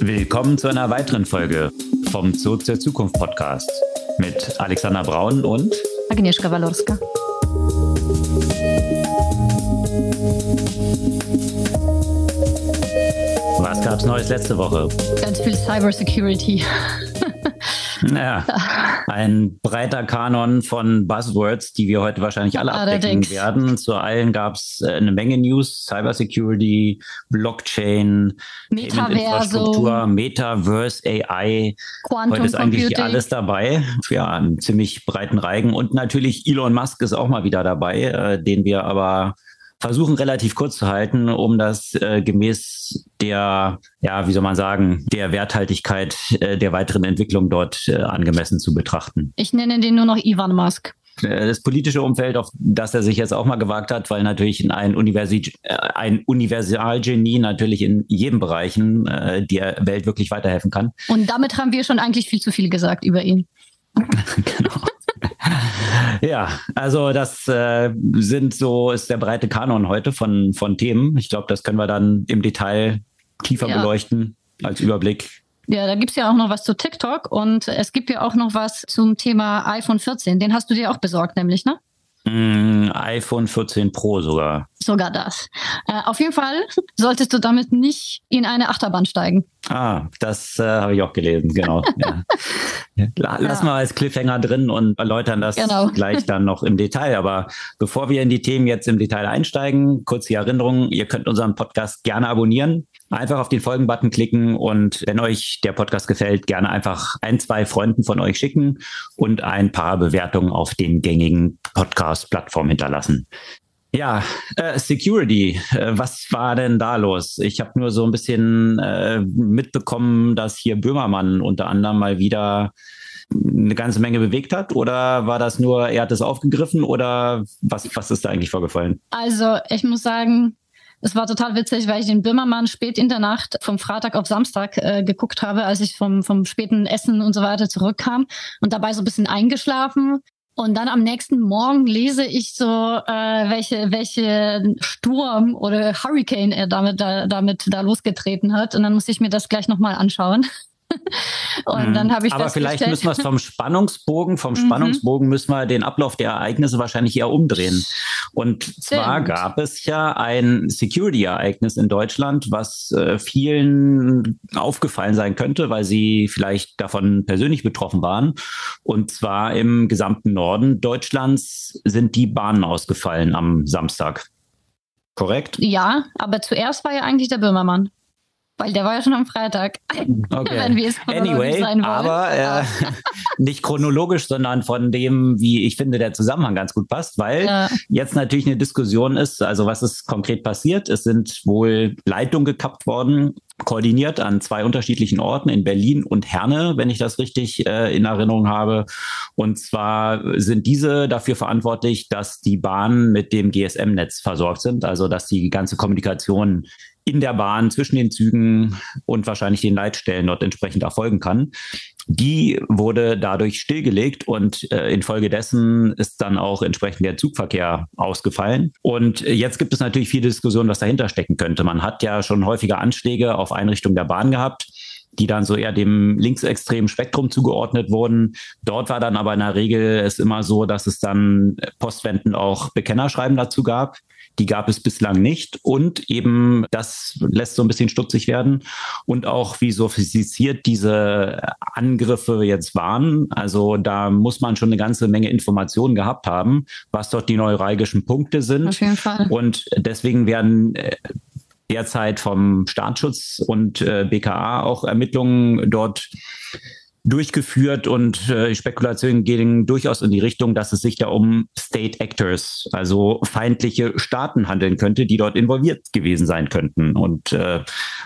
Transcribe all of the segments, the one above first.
Willkommen zu einer weiteren Folge vom Zurück zur Zukunft Podcast mit Alexander Braun und Agnieszka Walorska. Was gab's Neues letzte Woche? Ganz viel Cybersecurity. Ja, ein breiter Kanon von Buzzwords, die wir heute wahrscheinlich alle abdecken Allerdings. werden. Zu allen gab es äh, eine Menge News, Cybersecurity, Blockchain, Infrastruktur, Metaverse, AI. Quantum heute ist eigentlich Computing. alles dabei. Ja, einen ziemlich breiten Reigen. Und natürlich Elon Musk ist auch mal wieder dabei, äh, den wir aber versuchen relativ kurz zu halten, um das äh, gemäß der, ja, wie soll man sagen, der Werthaltigkeit äh, der weiteren Entwicklung dort äh, angemessen zu betrachten. Ich nenne den nur noch Ivan Musk äh, das politische Umfeld, auf das er sich jetzt auch mal gewagt hat, weil natürlich ein, Universi äh, ein Universalgenie natürlich in jedem Bereichen äh, der Welt wirklich weiterhelfen kann. Und damit haben wir schon eigentlich viel zu viel gesagt über ihn. genau. Ja, also das äh, sind so, ist der breite Kanon heute von, von Themen. Ich glaube, das können wir dann im Detail tiefer ja. beleuchten als Überblick. Ja, da gibt es ja auch noch was zu TikTok und es gibt ja auch noch was zum Thema iPhone 14. Den hast du dir auch besorgt, nämlich, ne? Mm, iPhone 14 Pro sogar. Sogar das. Äh, auf jeden Fall solltest du damit nicht in eine Achterbahn steigen. Ah, das äh, habe ich auch gelesen, genau. ja. Lass ja. mal als Cliffhanger drin und erläutern das genau. gleich dann noch im Detail. Aber bevor wir in die Themen jetzt im Detail einsteigen, kurz die Erinnerung, ihr könnt unseren Podcast gerne abonnieren. Einfach auf den Folgen-Button klicken und wenn euch der Podcast gefällt, gerne einfach ein, zwei Freunden von euch schicken und ein paar Bewertungen auf den gängigen Podcast-Plattformen hinterlassen. Ja, äh, Security, äh, was war denn da los? Ich habe nur so ein bisschen äh, mitbekommen, dass hier Böhmermann unter anderem mal wieder eine ganze Menge bewegt hat? Oder war das nur, er hat es aufgegriffen oder was, was ist da eigentlich vorgefallen? Also ich muss sagen, es war total witzig, weil ich den Böhmermann spät in der Nacht vom Freitag auf Samstag äh, geguckt habe, als ich vom, vom späten Essen und so weiter zurückkam und dabei so ein bisschen eingeschlafen. Und dann am nächsten Morgen lese ich so, äh, welche, welche Sturm oder Hurricane er damit da, damit da losgetreten hat. Und dann muss ich mir das gleich nochmal anschauen. Und dann habe ich Aber vielleicht müssen wir es vom Spannungsbogen, vom mhm. Spannungsbogen müssen wir den Ablauf der Ereignisse wahrscheinlich eher umdrehen. Und zwar Stimmt. gab es ja ein Security-Ereignis in Deutschland, was äh, vielen aufgefallen sein könnte, weil sie vielleicht davon persönlich betroffen waren. Und zwar im gesamten Norden Deutschlands sind die Bahnen ausgefallen am Samstag. Korrekt? Ja, aber zuerst war ja eigentlich der Böhmermann. Weil der war ja schon am Freitag. Okay. Wenn wir es anyway, aber äh, nicht chronologisch, sondern von dem, wie ich finde, der Zusammenhang ganz gut passt, weil ja. jetzt natürlich eine Diskussion ist, also was ist konkret passiert? Es sind wohl Leitungen gekappt worden, koordiniert an zwei unterschiedlichen Orten in Berlin und Herne, wenn ich das richtig äh, in Erinnerung habe. Und zwar sind diese dafür verantwortlich, dass die Bahnen mit dem GSM-Netz versorgt sind, also dass die ganze Kommunikation in der Bahn zwischen den Zügen und wahrscheinlich den Leitstellen dort entsprechend erfolgen kann. Die wurde dadurch stillgelegt und äh, infolgedessen ist dann auch entsprechend der Zugverkehr ausgefallen. Und jetzt gibt es natürlich viele Diskussionen, was dahinter stecken könnte. Man hat ja schon häufige Anschläge auf Einrichtungen der Bahn gehabt die dann so eher dem linksextremen Spektrum zugeordnet wurden. Dort war dann aber in der Regel es immer so, dass es dann postwendend auch Bekennerschreiben dazu gab. Die gab es bislang nicht. Und eben, das lässt so ein bisschen stutzig werden. Und auch, wie sophistiziert diese Angriffe jetzt waren. Also da muss man schon eine ganze Menge Informationen gehabt haben, was dort die neuralgischen Punkte sind. Auf jeden Fall. Und deswegen werden äh, derzeit vom Staatsschutz und äh, BKA auch Ermittlungen dort durchgeführt und äh, Spekulationen gehen durchaus in die Richtung, dass es sich da um State Actors, also feindliche Staaten handeln könnte, die dort involviert gewesen sein könnten. Und äh,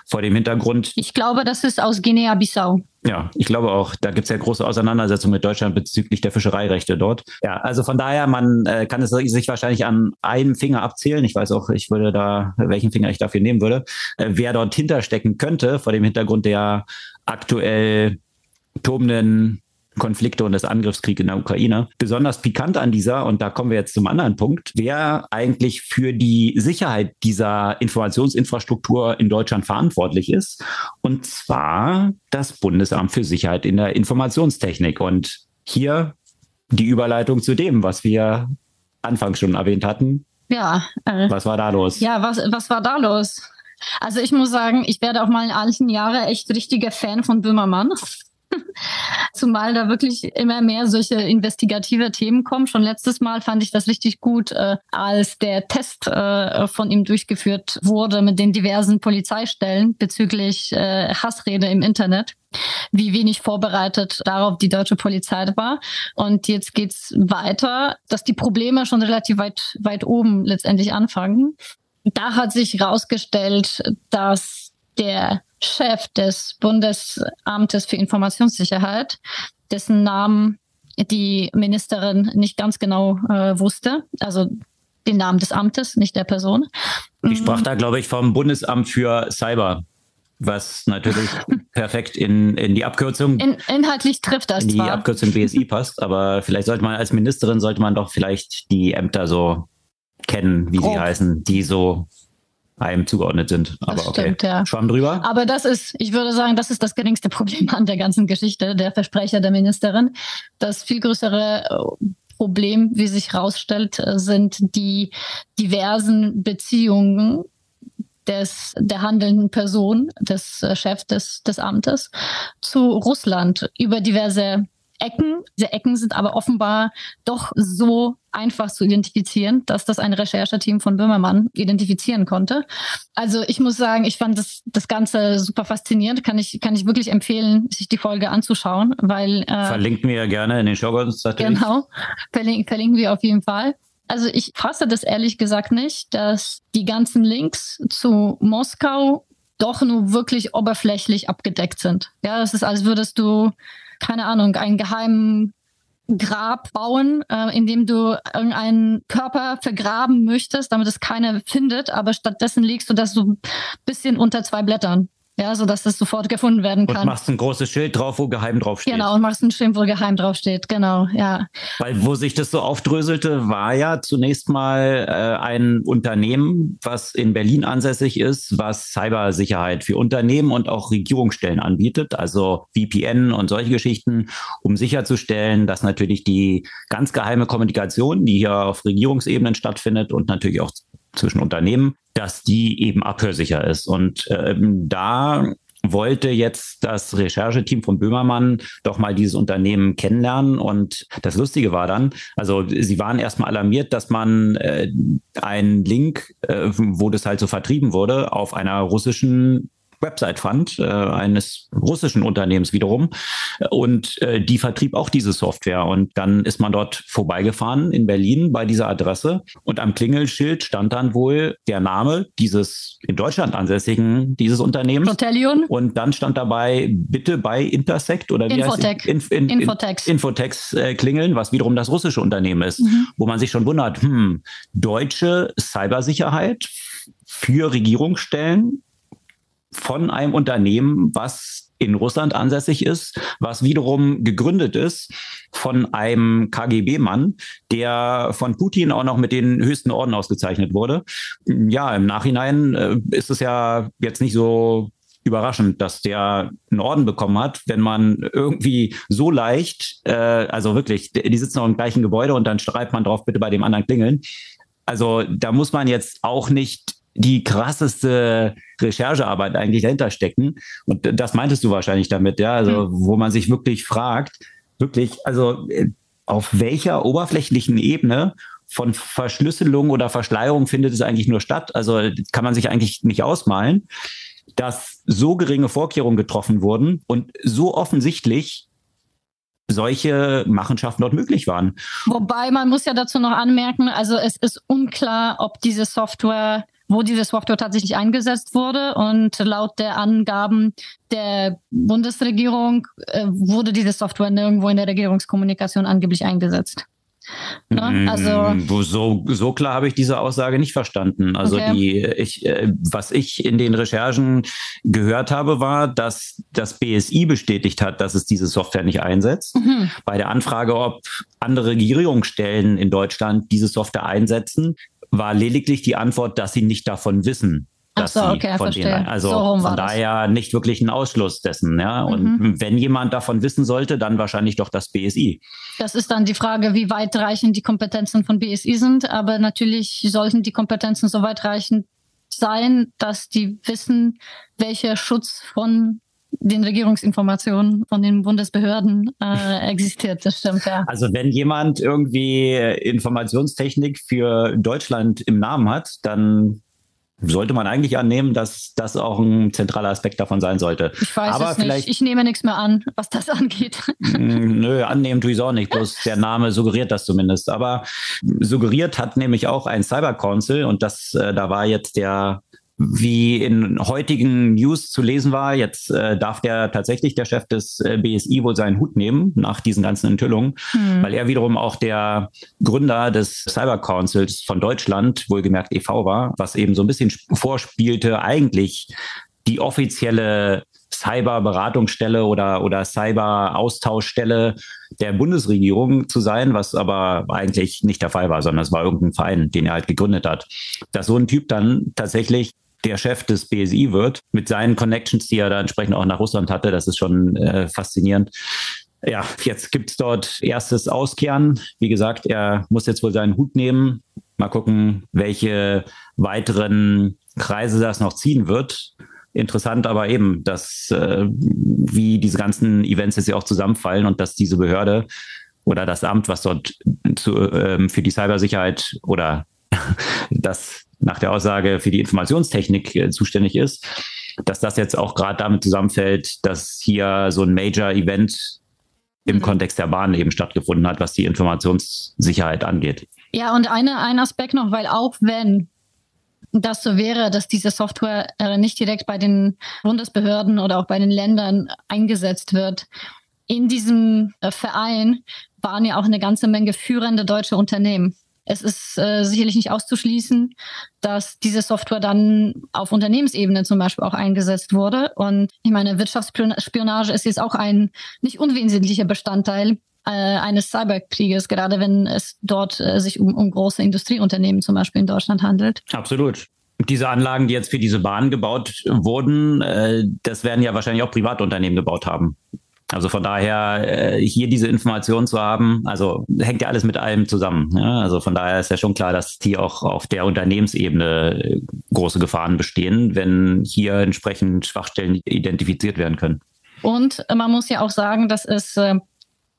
vor dem Hintergrund. Ich glaube, das ist aus Guinea-Bissau. Ja, ich glaube auch. Da gibt es ja große Auseinandersetzungen mit Deutschland bezüglich der Fischereirechte dort. Ja, also von daher, man äh, kann es sich wahrscheinlich an einem Finger abzählen. Ich weiß auch, ich würde da, welchen Finger ich dafür nehmen würde, äh, wer dort hinterstecken könnte, vor dem Hintergrund der aktuell tobenden Konflikte und des Angriffskriegs in der Ukraine. Besonders pikant an dieser, und da kommen wir jetzt zum anderen Punkt, wer eigentlich für die Sicherheit dieser Informationsinfrastruktur in Deutschland verantwortlich ist. Und zwar das Bundesamt für Sicherheit in der Informationstechnik. Und hier die Überleitung zu dem, was wir anfangs schon erwähnt hatten. Ja. Äh, was war da los? Ja, was, was war da los? Also ich muss sagen, ich werde auch mal in alten Jahren echt richtiger Fan von Böhmermann. Zumal da wirklich immer mehr solche investigative Themen kommen. Schon letztes Mal fand ich das richtig gut, äh, als der Test äh, von ihm durchgeführt wurde mit den diversen Polizeistellen bezüglich äh, Hassrede im Internet wie wenig vorbereitet darauf die deutsche Polizei war. Und jetzt geht's weiter, dass die Probleme schon relativ weit, weit oben letztendlich anfangen. Da hat sich herausgestellt, dass der Chef des Bundesamtes für Informationssicherheit, dessen Namen die Ministerin nicht ganz genau äh, wusste, also den Namen des Amtes, nicht der Person. Ich sprach da, glaube ich, vom Bundesamt für Cyber, was natürlich perfekt in, in die Abkürzung. In, inhaltlich trifft das. In die zwar. Abkürzung BSI passt, aber vielleicht sollte man als Ministerin, sollte man doch vielleicht die Ämter so kennen, wie Grob. sie heißen, die so einem zugeordnet sind. Aber das okay, stimmt, ja. Schwamm drüber. Aber das ist, ich würde sagen, das ist das geringste Problem an der ganzen Geschichte, der Versprecher der Ministerin. Das viel größere äh, Problem, wie sich herausstellt, äh, sind die diversen Beziehungen des, der handelnden Person, des äh, Chefs des, des Amtes, zu Russland über diverse Ecken. Diese Ecken sind aber offenbar doch so einfach zu identifizieren, dass das ein Rechercheteam von Böhmermann identifizieren konnte. Also ich muss sagen, ich fand das, das Ganze super faszinierend. Kann ich, kann ich wirklich empfehlen, sich die Folge anzuschauen, weil. Äh, verlinken wir ja gerne in den Shownotes natürlich. Genau, verlinken, verlinken wir auf jeden Fall. Also ich fasse das ehrlich gesagt nicht, dass die ganzen Links zu Moskau doch nur wirklich oberflächlich abgedeckt sind. Ja, es ist, als würdest du keine Ahnung, einen geheimen Grab bauen, äh, in dem du irgendeinen Körper vergraben möchtest, damit es keiner findet, aber stattdessen legst du das so ein bisschen unter zwei Blättern ja, so dass das sofort gefunden werden kann. Und machst ein großes Schild drauf, wo geheim draufsteht. Genau, und machst ein Schild, wo geheim draufsteht, genau, ja. Weil wo sich das so aufdröselte, war ja zunächst mal äh, ein Unternehmen, was in Berlin ansässig ist, was Cybersicherheit für Unternehmen und auch Regierungsstellen anbietet, also VPN und solche Geschichten, um sicherzustellen, dass natürlich die ganz geheime Kommunikation, die hier auf Regierungsebenen stattfindet und natürlich auch zwischen Unternehmen, dass die eben abhörsicher ist. Und ähm, da wollte jetzt das Rechercheteam von Böhmermann doch mal dieses Unternehmen kennenlernen. Und das Lustige war dann, also sie waren erstmal alarmiert, dass man äh, einen Link, äh, wo das halt so vertrieben wurde, auf einer russischen Website fand, äh, eines russischen Unternehmens wiederum. Und äh, die vertrieb auch diese Software. Und dann ist man dort vorbeigefahren in Berlin bei dieser Adresse. Und am Klingelschild stand dann wohl der Name dieses in Deutschland ansässigen, dieses Unternehmens. Protellion. Und dann stand dabei, bitte bei Intersect oder wie Infotech. heißt Inf in, in, Infotex. Infotex äh, klingeln, was wiederum das russische Unternehmen ist, mhm. wo man sich schon wundert, hm, deutsche Cybersicherheit für Regierungsstellen von einem Unternehmen, was in Russland ansässig ist, was wiederum gegründet ist von einem KGB-Mann, der von Putin auch noch mit den höchsten Orden ausgezeichnet wurde. Ja, im Nachhinein äh, ist es ja jetzt nicht so überraschend, dass der einen Orden bekommen hat, wenn man irgendwie so leicht, äh, also wirklich, die sitzen auch im gleichen Gebäude und dann schreibt man drauf, bitte bei dem anderen klingeln. Also da muss man jetzt auch nicht die krasseste Recherchearbeit eigentlich dahinter stecken. Und das meintest du wahrscheinlich damit, ja, also mhm. wo man sich wirklich fragt, wirklich, also äh, auf welcher oberflächlichen Ebene von Verschlüsselung oder Verschleierung findet es eigentlich nur statt? Also kann man sich eigentlich nicht ausmalen, dass so geringe Vorkehrungen getroffen wurden und so offensichtlich solche Machenschaften dort möglich waren. Wobei man muss ja dazu noch anmerken, also es ist unklar, ob diese Software wo diese Software tatsächlich eingesetzt wurde. Und laut der Angaben der Bundesregierung äh, wurde diese Software nirgendwo in der Regierungskommunikation angeblich eingesetzt. Ne? Also so, so klar habe ich diese Aussage nicht verstanden. Also okay. die, ich, äh, was ich in den Recherchen gehört habe, war, dass das BSI bestätigt hat, dass es diese Software nicht einsetzt. Mhm. Bei der Anfrage, ob andere Regierungsstellen in Deutschland diese Software einsetzen, war lediglich die Antwort, dass sie nicht davon wissen dass so, okay, von verstehe. denen, also so von daher das. nicht wirklich ein Ausschluss dessen. Ja? Und mhm. wenn jemand davon wissen sollte, dann wahrscheinlich doch das BSI. Das ist dann die Frage, wie weitreichend die Kompetenzen von BSI sind. Aber natürlich sollten die Kompetenzen so weitreichend sein, dass die wissen, welcher Schutz von den Regierungsinformationen von den Bundesbehörden äh, existiert. Das stimmt, ja. Also wenn jemand irgendwie Informationstechnik für Deutschland im Namen hat, dann sollte man eigentlich annehmen, dass das auch ein zentraler Aspekt davon sein sollte. Ich weiß Aber es nicht. Ich nehme nichts mehr an, was das angeht. Mm, nö, annehmen tue ich es auch nicht. Bloß der Name suggeriert das zumindest. Aber suggeriert hat nämlich auch ein Cyber Council und das, äh, da war jetzt der wie in heutigen News zu lesen war, jetzt äh, darf der tatsächlich der Chef des äh, BSI wohl seinen Hut nehmen nach diesen ganzen Enthüllungen, hm. weil er wiederum auch der Gründer des Cyber Councils von Deutschland, wohlgemerkt e.V. war, was eben so ein bisschen vorspielte, eigentlich die offizielle Cyber-Beratungsstelle oder, oder Cyber-Austauschstelle der Bundesregierung zu sein, was aber eigentlich nicht der Fall war, sondern es war irgendein Verein, den er halt gegründet hat. Dass so ein Typ dann tatsächlich der Chef des BSI wird, mit seinen Connections, die er da entsprechend auch nach Russland hatte. Das ist schon äh, faszinierend. Ja, jetzt gibt's dort erstes Auskehren. Wie gesagt, er muss jetzt wohl seinen Hut nehmen. Mal gucken, welche weiteren Kreise das noch ziehen wird. Interessant aber eben, dass äh, wie diese ganzen Events jetzt ja auch zusammenfallen und dass diese Behörde oder das Amt, was dort zu, ähm, für die Cybersicherheit oder das nach der Aussage für die Informationstechnik äh, zuständig ist, dass das jetzt auch gerade damit zusammenfällt, dass hier so ein Major-Event im mhm. Kontext der Bahn eben stattgefunden hat, was die Informationssicherheit angeht. Ja, und eine, ein Aspekt noch, weil auch wenn das so wäre, dass diese Software äh, nicht direkt bei den Bundesbehörden oder auch bei den Ländern eingesetzt wird, in diesem äh, Verein waren ja auch eine ganze Menge führende deutsche Unternehmen. Es ist äh, sicherlich nicht auszuschließen, dass diese Software dann auf Unternehmensebene zum Beispiel auch eingesetzt wurde. Und ich meine, Wirtschaftsspionage ist jetzt auch ein nicht unwesentlicher Bestandteil äh, eines Cyberkrieges, gerade wenn es dort äh, sich um, um große Industrieunternehmen zum Beispiel in Deutschland handelt. Absolut. Diese Anlagen, die jetzt für diese Bahn gebaut wurden, äh, das werden ja wahrscheinlich auch Privatunternehmen gebaut haben. Also von daher äh, hier diese Information zu haben, also hängt ja alles mit allem zusammen. Ja? Also von daher ist ja schon klar, dass hier auch auf der Unternehmensebene äh, große Gefahren bestehen, wenn hier entsprechend Schwachstellen identifiziert werden können. Und man muss ja auch sagen, dass es äh,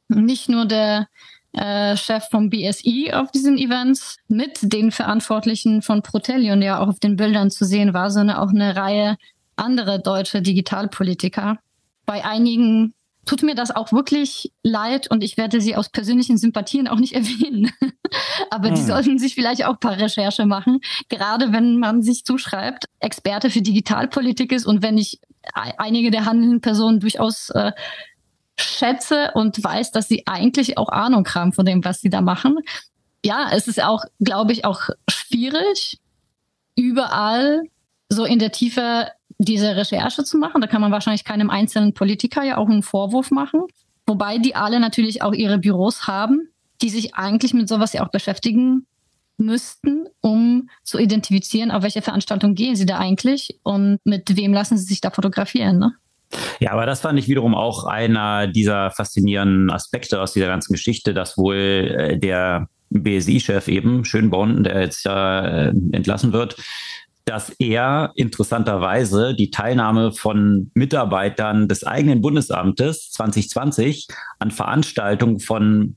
nicht nur der äh, Chef vom BSI auf diesen Events mit den Verantwortlichen von Protellion ja auch auf den Bildern zu sehen war, sondern auch eine Reihe anderer deutsche Digitalpolitiker. Bei einigen tut mir das auch wirklich leid und ich werde sie aus persönlichen Sympathien auch nicht erwähnen. Aber hm. die sollten sich vielleicht auch ein paar Recherche machen, gerade wenn man sich zuschreibt, Experte für Digitalpolitik ist und wenn ich einige der handelnden Personen durchaus äh, schätze und weiß, dass sie eigentlich auch Ahnung haben von dem, was sie da machen. Ja, es ist auch, glaube ich, auch schwierig, überall so in der Tiefe diese Recherche zu machen. Da kann man wahrscheinlich keinem einzelnen Politiker ja auch einen Vorwurf machen. Wobei die alle natürlich auch ihre Büros haben, die sich eigentlich mit sowas ja auch beschäftigen müssten, um zu identifizieren, auf welche Veranstaltung gehen sie da eigentlich und mit wem lassen sie sich da fotografieren. Ne? Ja, aber das fand ich wiederum auch einer dieser faszinierenden Aspekte aus dieser ganzen Geschichte, dass wohl äh, der BSI-Chef eben, Schönborn, der jetzt ja äh, entlassen wird, dass er interessanterweise die Teilnahme von Mitarbeitern des eigenen Bundesamtes 2020 an Veranstaltungen von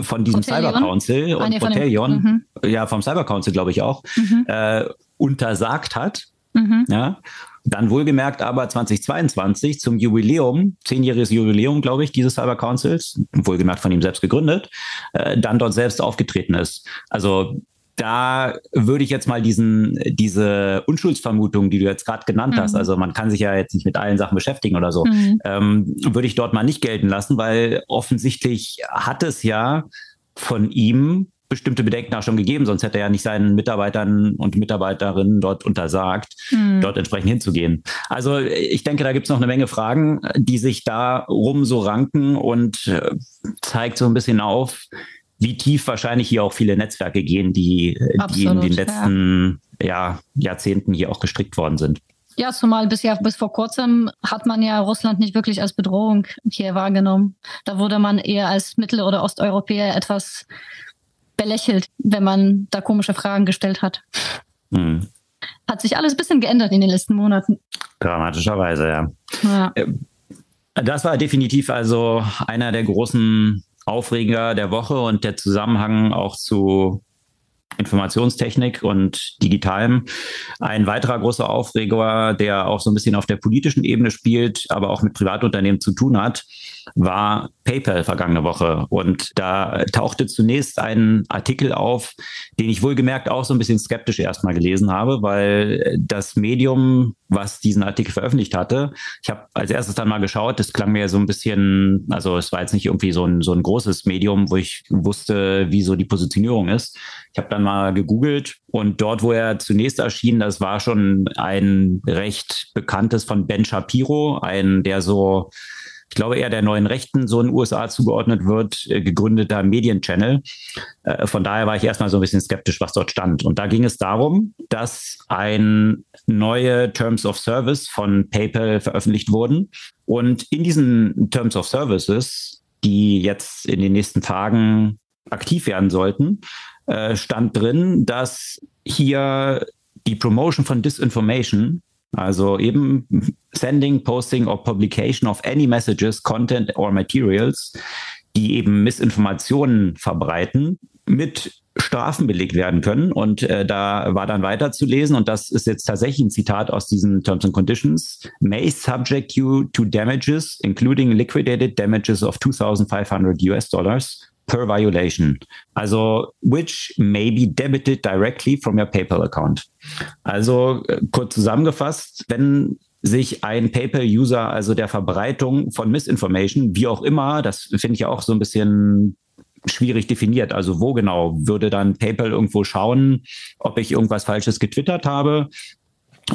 von diesem Cyber Council und Protelion, mhm. ja vom Cyber Council glaube ich auch, mhm. äh, untersagt hat. Mhm. Ja, dann wohlgemerkt aber 2022 zum Jubiläum, zehnjähriges Jubiläum, glaube ich, dieses Cyber Councils, wohlgemerkt von ihm selbst gegründet, äh, dann dort selbst aufgetreten ist. Also da würde ich jetzt mal diesen, diese Unschuldsvermutung, die du jetzt gerade genannt mhm. hast, also man kann sich ja jetzt nicht mit allen Sachen beschäftigen oder so, mhm. ähm, würde ich dort mal nicht gelten lassen, weil offensichtlich hat es ja von ihm bestimmte Bedenken auch schon gegeben, sonst hätte er ja nicht seinen Mitarbeitern und Mitarbeiterinnen dort untersagt, mhm. dort entsprechend hinzugehen. Also ich denke, da gibt es noch eine Menge Fragen, die sich da rum so ranken und äh, zeigt so ein bisschen auf, wie tief wahrscheinlich hier auch viele Netzwerke gehen, die, Absolut, die in den letzten ja. Ja, Jahrzehnten hier auch gestrickt worden sind. Ja, zumal bis, ja, bis vor kurzem hat man ja Russland nicht wirklich als Bedrohung hier wahrgenommen. Da wurde man eher als Mittel- oder Osteuropäer etwas belächelt, wenn man da komische Fragen gestellt hat. Hm. Hat sich alles ein bisschen geändert in den letzten Monaten. Dramatischerweise, ja. ja. Äh, das war definitiv also einer der großen Aufreger der Woche und der Zusammenhang auch zu Informationstechnik und Digitalem. Ein weiterer großer Aufreger, der auch so ein bisschen auf der politischen Ebene spielt, aber auch mit Privatunternehmen zu tun hat, war PayPal vergangene Woche. Und da tauchte zunächst ein Artikel auf, den ich wohlgemerkt auch so ein bisschen skeptisch erstmal gelesen habe, weil das Medium, was diesen Artikel veröffentlicht hatte, ich habe als erstes dann mal geschaut, das klang mir so ein bisschen, also es war jetzt nicht irgendwie so ein, so ein großes Medium, wo ich wusste, wie so die Positionierung ist. Ich habe dann mal gegoogelt und dort, wo er zunächst erschien, das war schon ein recht bekanntes von Ben Shapiro, ein, der so ich glaube eher der neuen Rechten so in den USA zugeordnet wird, äh, gegründeter Medienchannel. Äh, von daher war ich erstmal so ein bisschen skeptisch, was dort stand. Und da ging es darum, dass ein neue Terms of Service von PayPal veröffentlicht wurden. Und in diesen Terms of Services, die jetzt in den nächsten Tagen aktiv werden sollten, äh, stand drin, dass hier die Promotion von Disinformation also eben sending, posting or publication of any messages, content or materials, die eben Missinformationen verbreiten, mit Strafen belegt werden können. Und äh, da war dann weiter zu lesen, und das ist jetzt tatsächlich ein Zitat aus diesen Terms and Conditions, may subject you to damages, including liquidated damages of 2,500 US dollars per violation. Also, which may be debited directly from your PayPal account. Also, äh, kurz zusammengefasst, wenn sich ein PayPal-User also der Verbreitung von Misinformation, wie auch immer, das finde ich auch so ein bisschen schwierig definiert. Also wo genau würde dann PayPal irgendwo schauen, ob ich irgendwas Falsches getwittert habe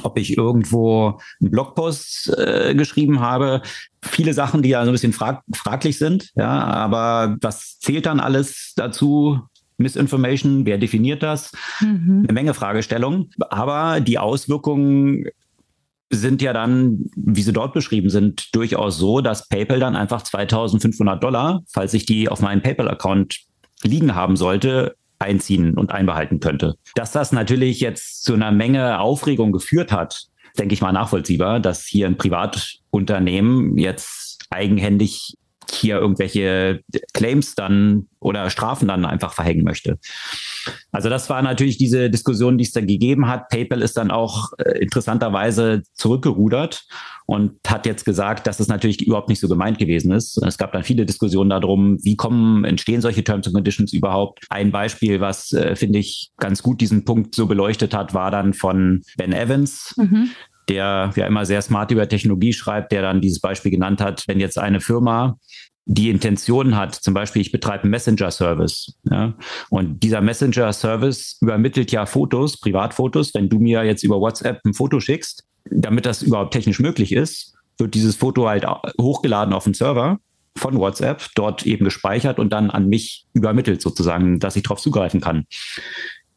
ob ich irgendwo einen Blogpost äh, geschrieben habe. Viele Sachen, die ja so ein bisschen frag fraglich sind, ja, aber was zählt dann alles dazu? Misinformation, wer definiert das? Mhm. Eine Menge Fragestellungen. Aber die Auswirkungen sind ja dann, wie sie dort beschrieben sind, durchaus so, dass PayPal dann einfach 2500 Dollar, falls ich die auf meinem PayPal-Account liegen haben sollte, einziehen und einbehalten könnte. Dass das natürlich jetzt zu einer Menge Aufregung geführt hat, denke ich mal nachvollziehbar, dass hier ein Privatunternehmen jetzt eigenhändig hier irgendwelche Claims dann oder Strafen dann einfach verhängen möchte. Also das war natürlich diese Diskussion, die es da gegeben hat. PayPal ist dann auch äh, interessanterweise zurückgerudert und hat jetzt gesagt, dass es natürlich überhaupt nicht so gemeint gewesen ist. Es gab dann viele Diskussionen darum, wie kommen, entstehen solche Terms and Conditions überhaupt. Ein Beispiel, was äh, finde ich ganz gut diesen Punkt so beleuchtet hat, war dann von Ben Evans. Mhm der ja immer sehr smart über Technologie schreibt, der dann dieses Beispiel genannt hat, wenn jetzt eine Firma die Intention hat, zum Beispiel ich betreibe einen Messenger-Service, ja, und dieser Messenger-Service übermittelt ja Fotos, Privatfotos, wenn du mir jetzt über WhatsApp ein Foto schickst, damit das überhaupt technisch möglich ist, wird dieses Foto halt hochgeladen auf den Server von WhatsApp, dort eben gespeichert und dann an mich übermittelt sozusagen, dass ich darauf zugreifen kann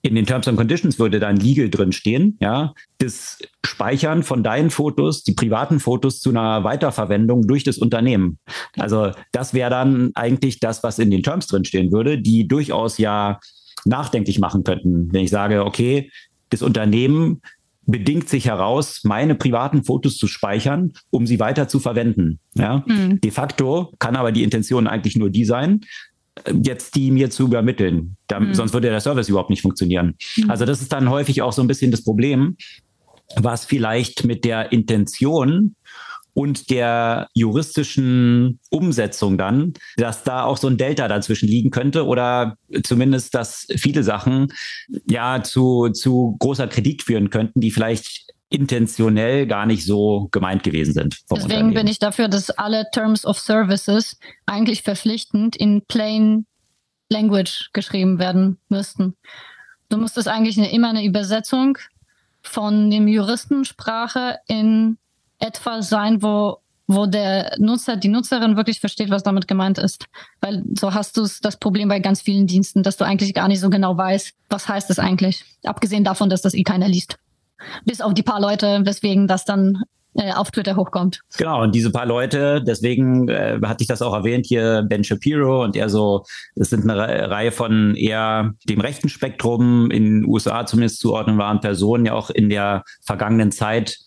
in den Terms and Conditions würde dann legal drin stehen, ja, das Speichern von deinen Fotos, die privaten Fotos zu einer Weiterverwendung durch das Unternehmen. Also das wäre dann eigentlich das, was in den Terms drin stehen würde, die durchaus ja nachdenklich machen könnten. Wenn ich sage, okay, das Unternehmen bedingt sich heraus, meine privaten Fotos zu speichern, um sie weiter zu verwenden. Ja? Mhm. De facto kann aber die Intention eigentlich nur die sein, jetzt die mir zu übermitteln. Da, mhm. Sonst würde der Service überhaupt nicht funktionieren. Mhm. Also das ist dann häufig auch so ein bisschen das Problem, was vielleicht mit der Intention und der juristischen Umsetzung dann, dass da auch so ein Delta dazwischen liegen könnte oder zumindest, dass viele Sachen ja zu, zu großer Kritik führen könnten, die vielleicht intentionell gar nicht so gemeint gewesen sind. Deswegen bin ich dafür, dass alle Terms of Services eigentlich verpflichtend in plain Language geschrieben werden müssten. Du musstest eigentlich eine, immer eine Übersetzung von dem Juristensprache in etwas sein, wo, wo der Nutzer, die Nutzerin wirklich versteht, was damit gemeint ist. Weil so hast du das Problem bei ganz vielen Diensten, dass du eigentlich gar nicht so genau weißt, was heißt es eigentlich. Abgesehen davon, dass das eh keiner liest. Bis auf die paar Leute, weswegen das dann äh, auf Twitter hochkommt. Genau, und diese paar Leute, deswegen äh, hatte ich das auch erwähnt, hier Ben Shapiro und er so, es sind eine Reihe von eher dem rechten Spektrum in den USA zumindest zuordnen waren Personen ja auch in der vergangenen Zeit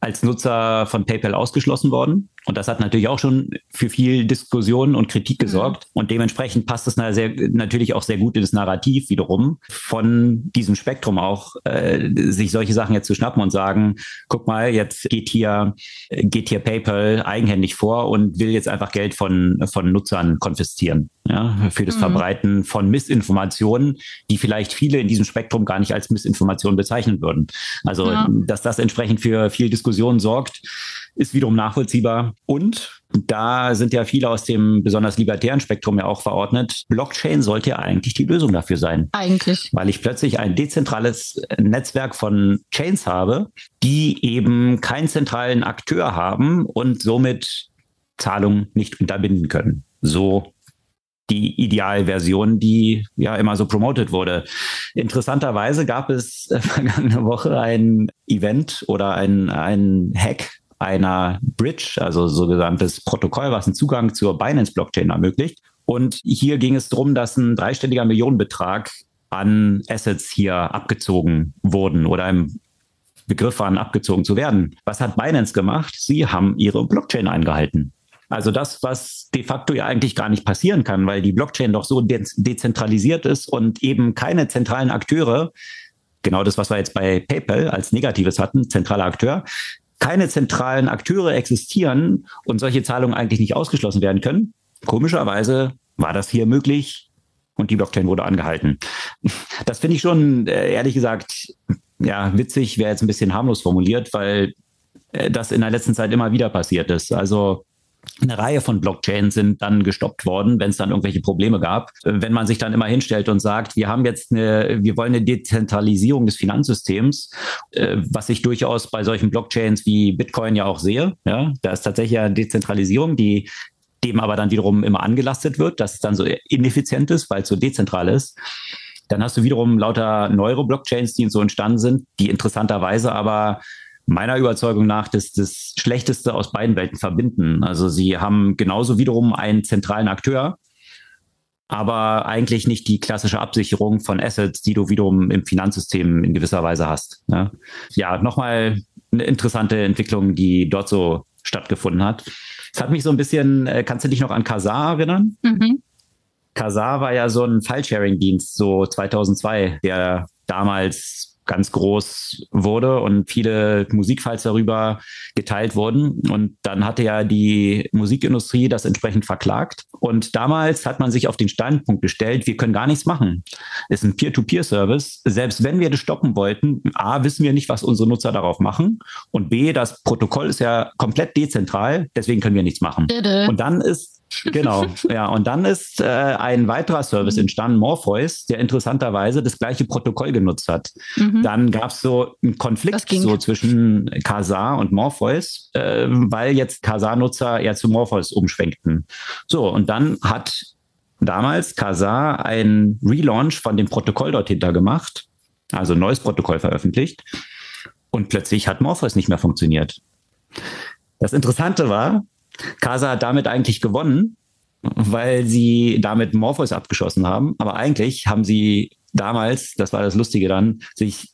als Nutzer von PayPal ausgeschlossen worden. Und das hat natürlich auch schon für viel Diskussion und Kritik gesorgt. Mhm. Und dementsprechend passt es sehr, natürlich auch sehr gut in das Narrativ wiederum von diesem Spektrum auch, äh, sich solche Sachen jetzt zu schnappen und sagen, guck mal, jetzt geht hier, geht hier PayPal eigenhändig vor und will jetzt einfach Geld von, von Nutzern konfiszieren. Ja, für das mhm. Verbreiten von Missinformationen, die vielleicht viele in diesem Spektrum gar nicht als Missinformation bezeichnen würden. Also, ja. dass das entsprechend für viel Diskussion sorgt, ist wiederum nachvollziehbar. Und da sind ja viele aus dem besonders libertären Spektrum ja auch verordnet. Blockchain sollte ja eigentlich die Lösung dafür sein. Eigentlich. Weil ich plötzlich ein dezentrales Netzwerk von Chains habe, die eben keinen zentralen Akteur haben und somit Zahlungen nicht unterbinden können. So die Idealversion, die ja immer so promotet wurde. Interessanterweise gab es vergangene Woche ein Event oder ein, ein Hack einer Bridge, also sogenanntes Protokoll, was einen Zugang zur Binance-Blockchain ermöglicht. Und hier ging es darum, dass ein dreistelliger Millionenbetrag an Assets hier abgezogen wurden oder im Begriff waren, abgezogen zu werden. Was hat Binance gemacht? Sie haben ihre Blockchain eingehalten. Also das, was de facto ja eigentlich gar nicht passieren kann, weil die Blockchain doch so de dezentralisiert ist und eben keine zentralen Akteure, genau das, was wir jetzt bei PayPal als Negatives hatten, zentraler Akteur, keine zentralen Akteure existieren und solche Zahlungen eigentlich nicht ausgeschlossen werden können. Komischerweise war das hier möglich und die Blockchain wurde angehalten. Das finde ich schon, äh, ehrlich gesagt, ja, witzig, wäre jetzt ein bisschen harmlos formuliert, weil äh, das in der letzten Zeit immer wieder passiert ist. Also eine Reihe von Blockchains sind dann gestoppt worden, wenn es dann irgendwelche Probleme gab. Wenn man sich dann immer hinstellt und sagt, wir haben jetzt eine, wir wollen eine Dezentralisierung des Finanzsystems, äh, was ich durchaus bei solchen Blockchains wie Bitcoin ja auch sehe. Ja, da ist tatsächlich eine Dezentralisierung, die dem aber dann wiederum immer angelastet wird, dass es dann so ineffizient ist, weil es so dezentral ist. Dann hast du wiederum lauter neuere Blockchains, die so entstanden sind, die interessanterweise aber meiner Überzeugung nach das, das Schlechteste aus beiden Welten verbinden. Also sie haben genauso wiederum einen zentralen Akteur, aber eigentlich nicht die klassische Absicherung von Assets, die du wiederum im Finanzsystem in gewisser Weise hast. Ne? Ja, nochmal eine interessante Entwicklung, die dort so stattgefunden hat. Es hat mich so ein bisschen, äh, kannst du dich noch an Kazaa erinnern? Mhm. Kazaa war ja so ein File-Sharing-Dienst, so 2002, der damals ganz groß wurde und viele Musikfiles darüber geteilt wurden. Und dann hatte ja die Musikindustrie das entsprechend verklagt. Und damals hat man sich auf den Standpunkt gestellt, wir können gar nichts machen. Es ist ein Peer-to-Peer-Service. Selbst wenn wir das stoppen wollten, A, wissen wir nicht, was unsere Nutzer darauf machen. Und B, das Protokoll ist ja komplett dezentral, deswegen können wir nichts machen. Und dann ist Genau, ja. Und dann ist äh, ein weiterer Service mhm. entstanden, Morpheus, der interessanterweise das gleiche Protokoll genutzt hat. Mhm. Dann gab es so einen Konflikt so zwischen Casar und Morpheus, äh, weil jetzt Casar-Nutzer eher zu Morpheus umschwenkten. So, und dann hat damals Casar ein Relaunch von dem Protokoll dort hinter gemacht, also ein neues Protokoll veröffentlicht. Und plötzlich hat Morpheus nicht mehr funktioniert. Das Interessante war, Casa hat damit eigentlich gewonnen, weil sie damit Morpheus abgeschossen haben. Aber eigentlich haben sie damals, das war das Lustige dann, sich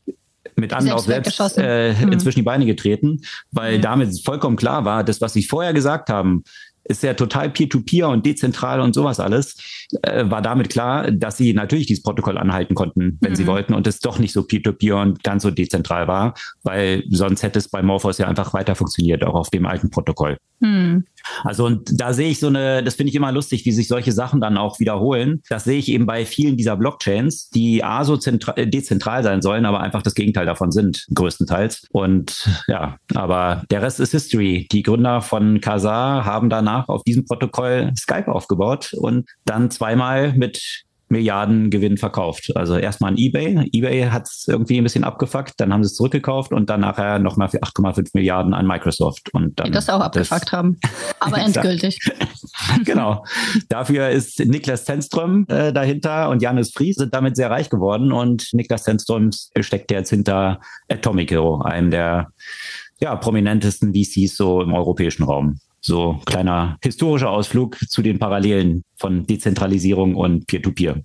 mit Anlauf selbst, selbst äh, mhm. inzwischen die Beine getreten, weil mhm. damit vollkommen klar war, das, was sie vorher gesagt haben, ist ja total peer-to-peer -peer und dezentral und sowas alles, äh, war damit klar, dass sie natürlich dieses Protokoll anhalten konnten, wenn mhm. sie wollten und es doch nicht so peer-to-peer -peer und ganz so dezentral war, weil sonst hätte es bei Morphos ja einfach weiter funktioniert, auch auf dem alten Protokoll. Mhm. Also und da sehe ich so eine, das finde ich immer lustig, wie sich solche Sachen dann auch wiederholen. Das sehe ich eben bei vielen dieser Blockchains, die A so äh, dezentral sein sollen, aber einfach das Gegenteil davon sind, größtenteils. Und ja, aber der Rest ist History. Die Gründer von Kazaa haben danach auf diesem Protokoll Skype aufgebaut und dann zweimal mit Milliarden Gewinn verkauft. Also erstmal an eBay. eBay hat es irgendwie ein bisschen abgefuckt, dann haben sie es zurückgekauft und dann nachher nochmal für 8,5 Milliarden an Microsoft. Und dann Die das auch abgefuckt das haben. Aber endgültig. genau. Dafür ist Niklas Zenström äh, dahinter und Janis Fries sind damit sehr reich geworden und Niklas Zenström steckt jetzt hinter Atomic Hero, einem der ja, prominentesten VCs so im europäischen Raum. So kleiner historischer Ausflug zu den Parallelen von Dezentralisierung und Peer-to-Peer.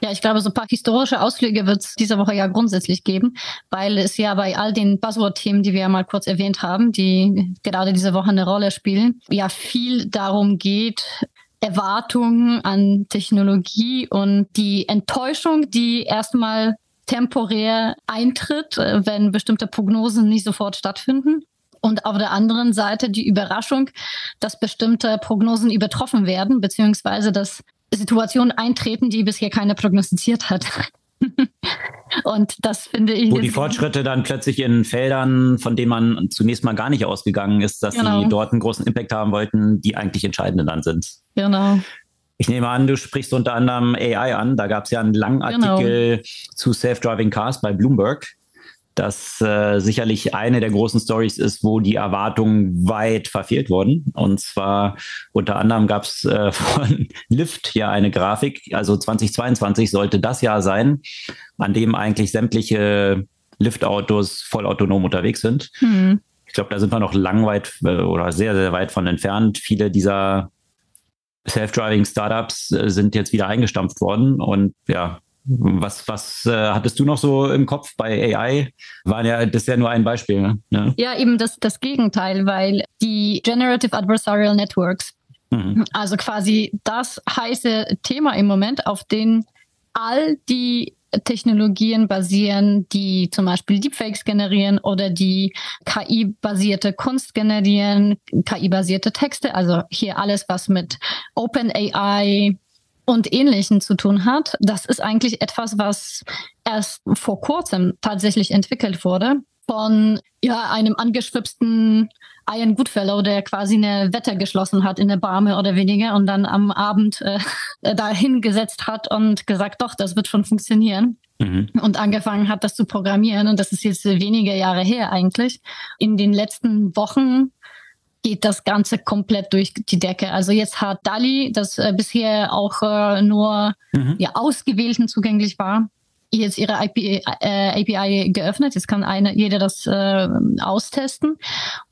Ja, ich glaube, so ein paar historische Ausflüge wird es diese Woche ja grundsätzlich geben, weil es ja bei all den Buzzword-Themen, die wir ja mal kurz erwähnt haben, die gerade diese Woche eine Rolle spielen, ja viel darum geht, Erwartungen an Technologie und die Enttäuschung, die erstmal temporär eintritt, äh, wenn bestimmte Prognosen nicht sofort stattfinden. Und auf der anderen Seite die Überraschung, dass bestimmte Prognosen übertroffen werden, beziehungsweise dass Situationen eintreten, die bisher keiner prognostiziert hat. Und das finde ich. Wo die Fortschritte dann plötzlich in Feldern, von denen man zunächst mal gar nicht ausgegangen ist, dass genau. sie dort einen großen Impact haben wollten, die eigentlich entscheidende dann sind. Genau. Ich nehme an, du sprichst unter anderem AI an. Da gab es ja einen langen genau. Artikel genau. zu Self-Driving Cars bei Bloomberg das äh, sicherlich eine der großen Stories ist, wo die Erwartungen weit verfehlt wurden. Und zwar unter anderem gab es äh, von Lyft ja eine Grafik, also 2022 sollte das Jahr sein, an dem eigentlich sämtliche Lyft-Autos vollautonom unterwegs sind. Mhm. Ich glaube, da sind wir noch lang weit äh, oder sehr, sehr weit von entfernt. Viele dieser Self-Driving Startups äh, sind jetzt wieder eingestampft worden und ja, was, was äh, hattest du noch so im Kopf bei AI? War ja, das ist ja nur ein Beispiel. Ne? Ja. ja, eben das, das Gegenteil, weil die Generative Adversarial Networks, mhm. also quasi das heiße Thema im Moment, auf den all die Technologien basieren, die zum Beispiel Deepfakes generieren oder die KI-basierte Kunst generieren, KI-basierte Texte, also hier alles, was mit OpenAI, und Ähnlichen zu tun hat. Das ist eigentlich etwas, was erst vor kurzem tatsächlich entwickelt wurde von ja, einem angeschwipsten Ian Goodfellow, der quasi eine Wette geschlossen hat in der Bar mehr oder weniger und dann am Abend äh, da hingesetzt hat und gesagt, doch, das wird schon funktionieren. Mhm. Und angefangen hat, das zu programmieren. Und das ist jetzt wenige Jahre her eigentlich. In den letzten Wochen geht das Ganze komplett durch die Decke. Also jetzt hat DALI, das äh, bisher auch äh, nur mhm. ja, Ausgewählten zugänglich war, jetzt ihre API, äh, API geöffnet. Jetzt kann eine, jeder das äh, austesten.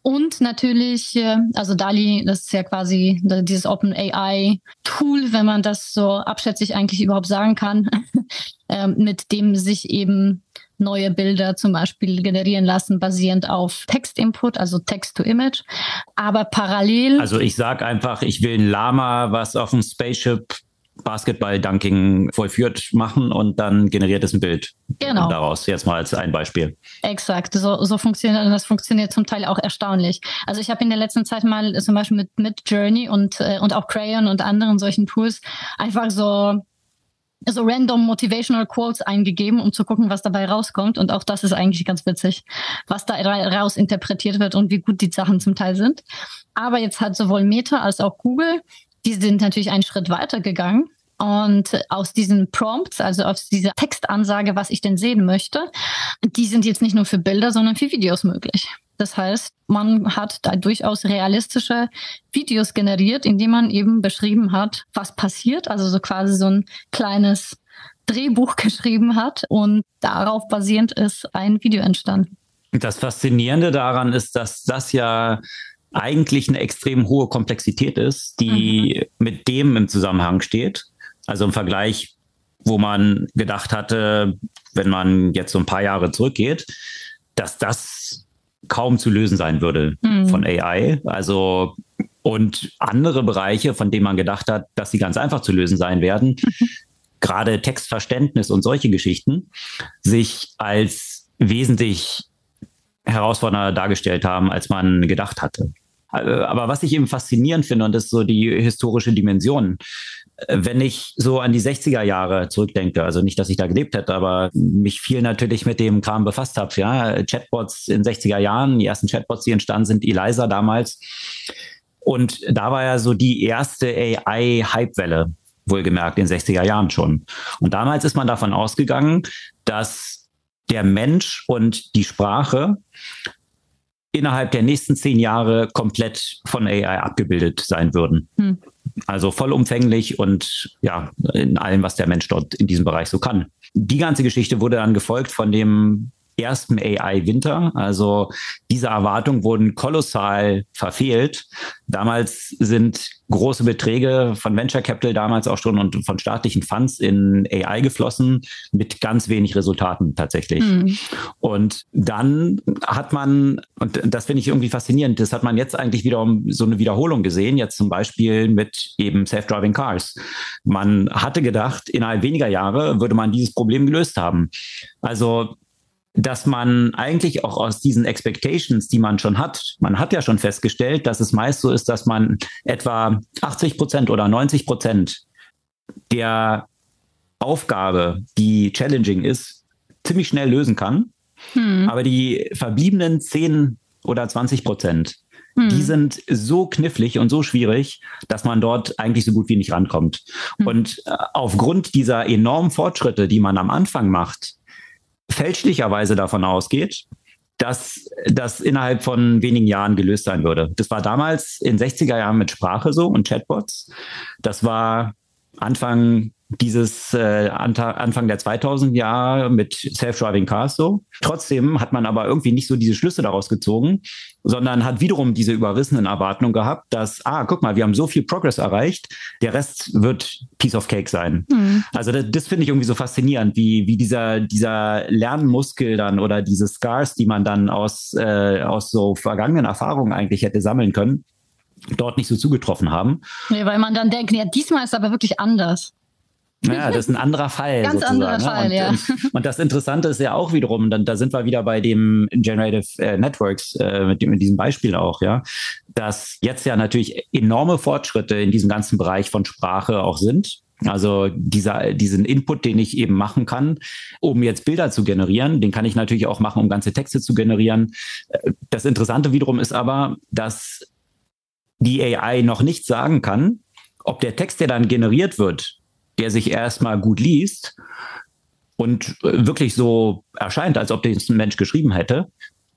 Und natürlich, äh, also DALI, das ist ja quasi dieses Open AI Tool, wenn man das so abschätzig eigentlich überhaupt sagen kann, äh, mit dem sich eben neue Bilder zum Beispiel generieren lassen, basierend auf Textinput, also Text-to-Image. Aber parallel. Also ich sage einfach, ich will ein Lama, was auf dem Spaceship Basketball-Dunking vollführt machen und dann generiert es ein Bild. Genau. Daraus jetzt mal als ein Beispiel. Exakt. So, so funktioniert das funktioniert zum Teil auch erstaunlich. Also ich habe in der letzten Zeit mal zum Beispiel mit, mit Journey und, äh, und auch Crayon und anderen solchen Tools einfach so so random motivational Quotes eingegeben, um zu gucken, was dabei rauskommt. Und auch das ist eigentlich ganz witzig, was da raus interpretiert wird und wie gut die Sachen zum Teil sind. Aber jetzt hat sowohl Meta als auch Google, die sind natürlich einen Schritt weiter gegangen. Und aus diesen Prompts, also aus dieser Textansage, was ich denn sehen möchte, die sind jetzt nicht nur für Bilder, sondern für Videos möglich. Das heißt, man hat da durchaus realistische Videos generiert, indem man eben beschrieben hat, was passiert. Also so quasi so ein kleines Drehbuch geschrieben hat und darauf basierend ist ein Video entstanden. Das Faszinierende daran ist, dass das ja eigentlich eine extrem hohe Komplexität ist, die mhm. mit dem im Zusammenhang steht. Also im Vergleich, wo man gedacht hatte, wenn man jetzt so ein paar Jahre zurückgeht, dass das kaum zu lösen sein würde mhm. von AI. Also und andere Bereiche, von denen man gedacht hat, dass sie ganz einfach zu lösen sein werden, gerade Textverständnis und solche Geschichten, sich als wesentlich herausfordernder dargestellt haben, als man gedacht hatte. Äh, aber was ich eben faszinierend finde, und das ist so die historische Dimension, wenn ich so an die 60er Jahre zurückdenke, also nicht, dass ich da gelebt hätte, aber mich viel natürlich mit dem Kram befasst habe, ja, Chatbots in 60er Jahren, die ersten Chatbots, die entstanden sind, Eliza damals. Und da war ja so die erste AI-Hypewelle. wohlgemerkt in 60er Jahren schon. Und damals ist man davon ausgegangen, dass der Mensch und die Sprache innerhalb der nächsten zehn Jahre komplett von AI abgebildet sein würden. Hm. Also vollumfänglich und ja, in allem, was der Mensch dort in diesem Bereich so kann. Die ganze Geschichte wurde dann gefolgt von dem ersten AI-Winter. Also diese Erwartungen wurden kolossal verfehlt. Damals sind große Beträge von Venture Capital damals auch schon und von staatlichen Funds in AI geflossen mit ganz wenig Resultaten tatsächlich. Mhm. Und dann hat man, und das finde ich irgendwie faszinierend, das hat man jetzt eigentlich wieder um so eine Wiederholung gesehen, jetzt zum Beispiel mit eben Self-Driving Cars. Man hatte gedacht, innerhalb weniger Jahre würde man dieses Problem gelöst haben. Also dass man eigentlich auch aus diesen Expectations, die man schon hat, man hat ja schon festgestellt, dass es meist so ist, dass man etwa 80 Prozent oder 90 Prozent der Aufgabe, die challenging ist, ziemlich schnell lösen kann. Hm. Aber die verbliebenen 10 oder 20 Prozent, hm. die sind so knifflig und so schwierig, dass man dort eigentlich so gut wie nicht rankommt. Hm. Und äh, aufgrund dieser enormen Fortschritte, die man am Anfang macht, fälschlicherweise davon ausgeht, dass das innerhalb von wenigen Jahren gelöst sein würde. Das war damals in 60er Jahren mit Sprache so und Chatbots. Das war Anfang dieses äh, Anfang der 2000 Jahre mit Self-Driving Cars so. Trotzdem hat man aber irgendwie nicht so diese Schlüsse daraus gezogen, sondern hat wiederum diese überrissenen Erwartungen gehabt, dass, ah, guck mal, wir haben so viel Progress erreicht, der Rest wird Piece of Cake sein. Mhm. Also das, das finde ich irgendwie so faszinierend, wie, wie dieser, dieser Lernmuskel dann oder diese Scars, die man dann aus, äh, aus so vergangenen Erfahrungen eigentlich hätte sammeln können, dort nicht so zugetroffen haben. Nee, weil man dann denkt, ja, diesmal ist aber wirklich anders. Ja, das ist ein anderer Fall. Ganz sozusagen. anderer? Fall, und, ja. Und, und, das Interessante ist ja auch wiederum, dann, da sind wir wieder bei dem Generative äh, Networks, äh, mit, dem, mit diesem Beispiel auch, ja, dass jetzt ja natürlich enorme Fortschritte in diesem ganzen Bereich von Sprache auch sind. Also dieser, diesen Input, den ich eben machen kann, um jetzt Bilder zu generieren, den kann ich natürlich auch machen, um ganze Texte zu generieren. Das Interessante wiederum ist aber, dass die AI noch nicht sagen kann, ob der Text, der dann generiert wird, der sich erstmal gut liest und äh, wirklich so erscheint, als ob das ein Mensch geschrieben hätte,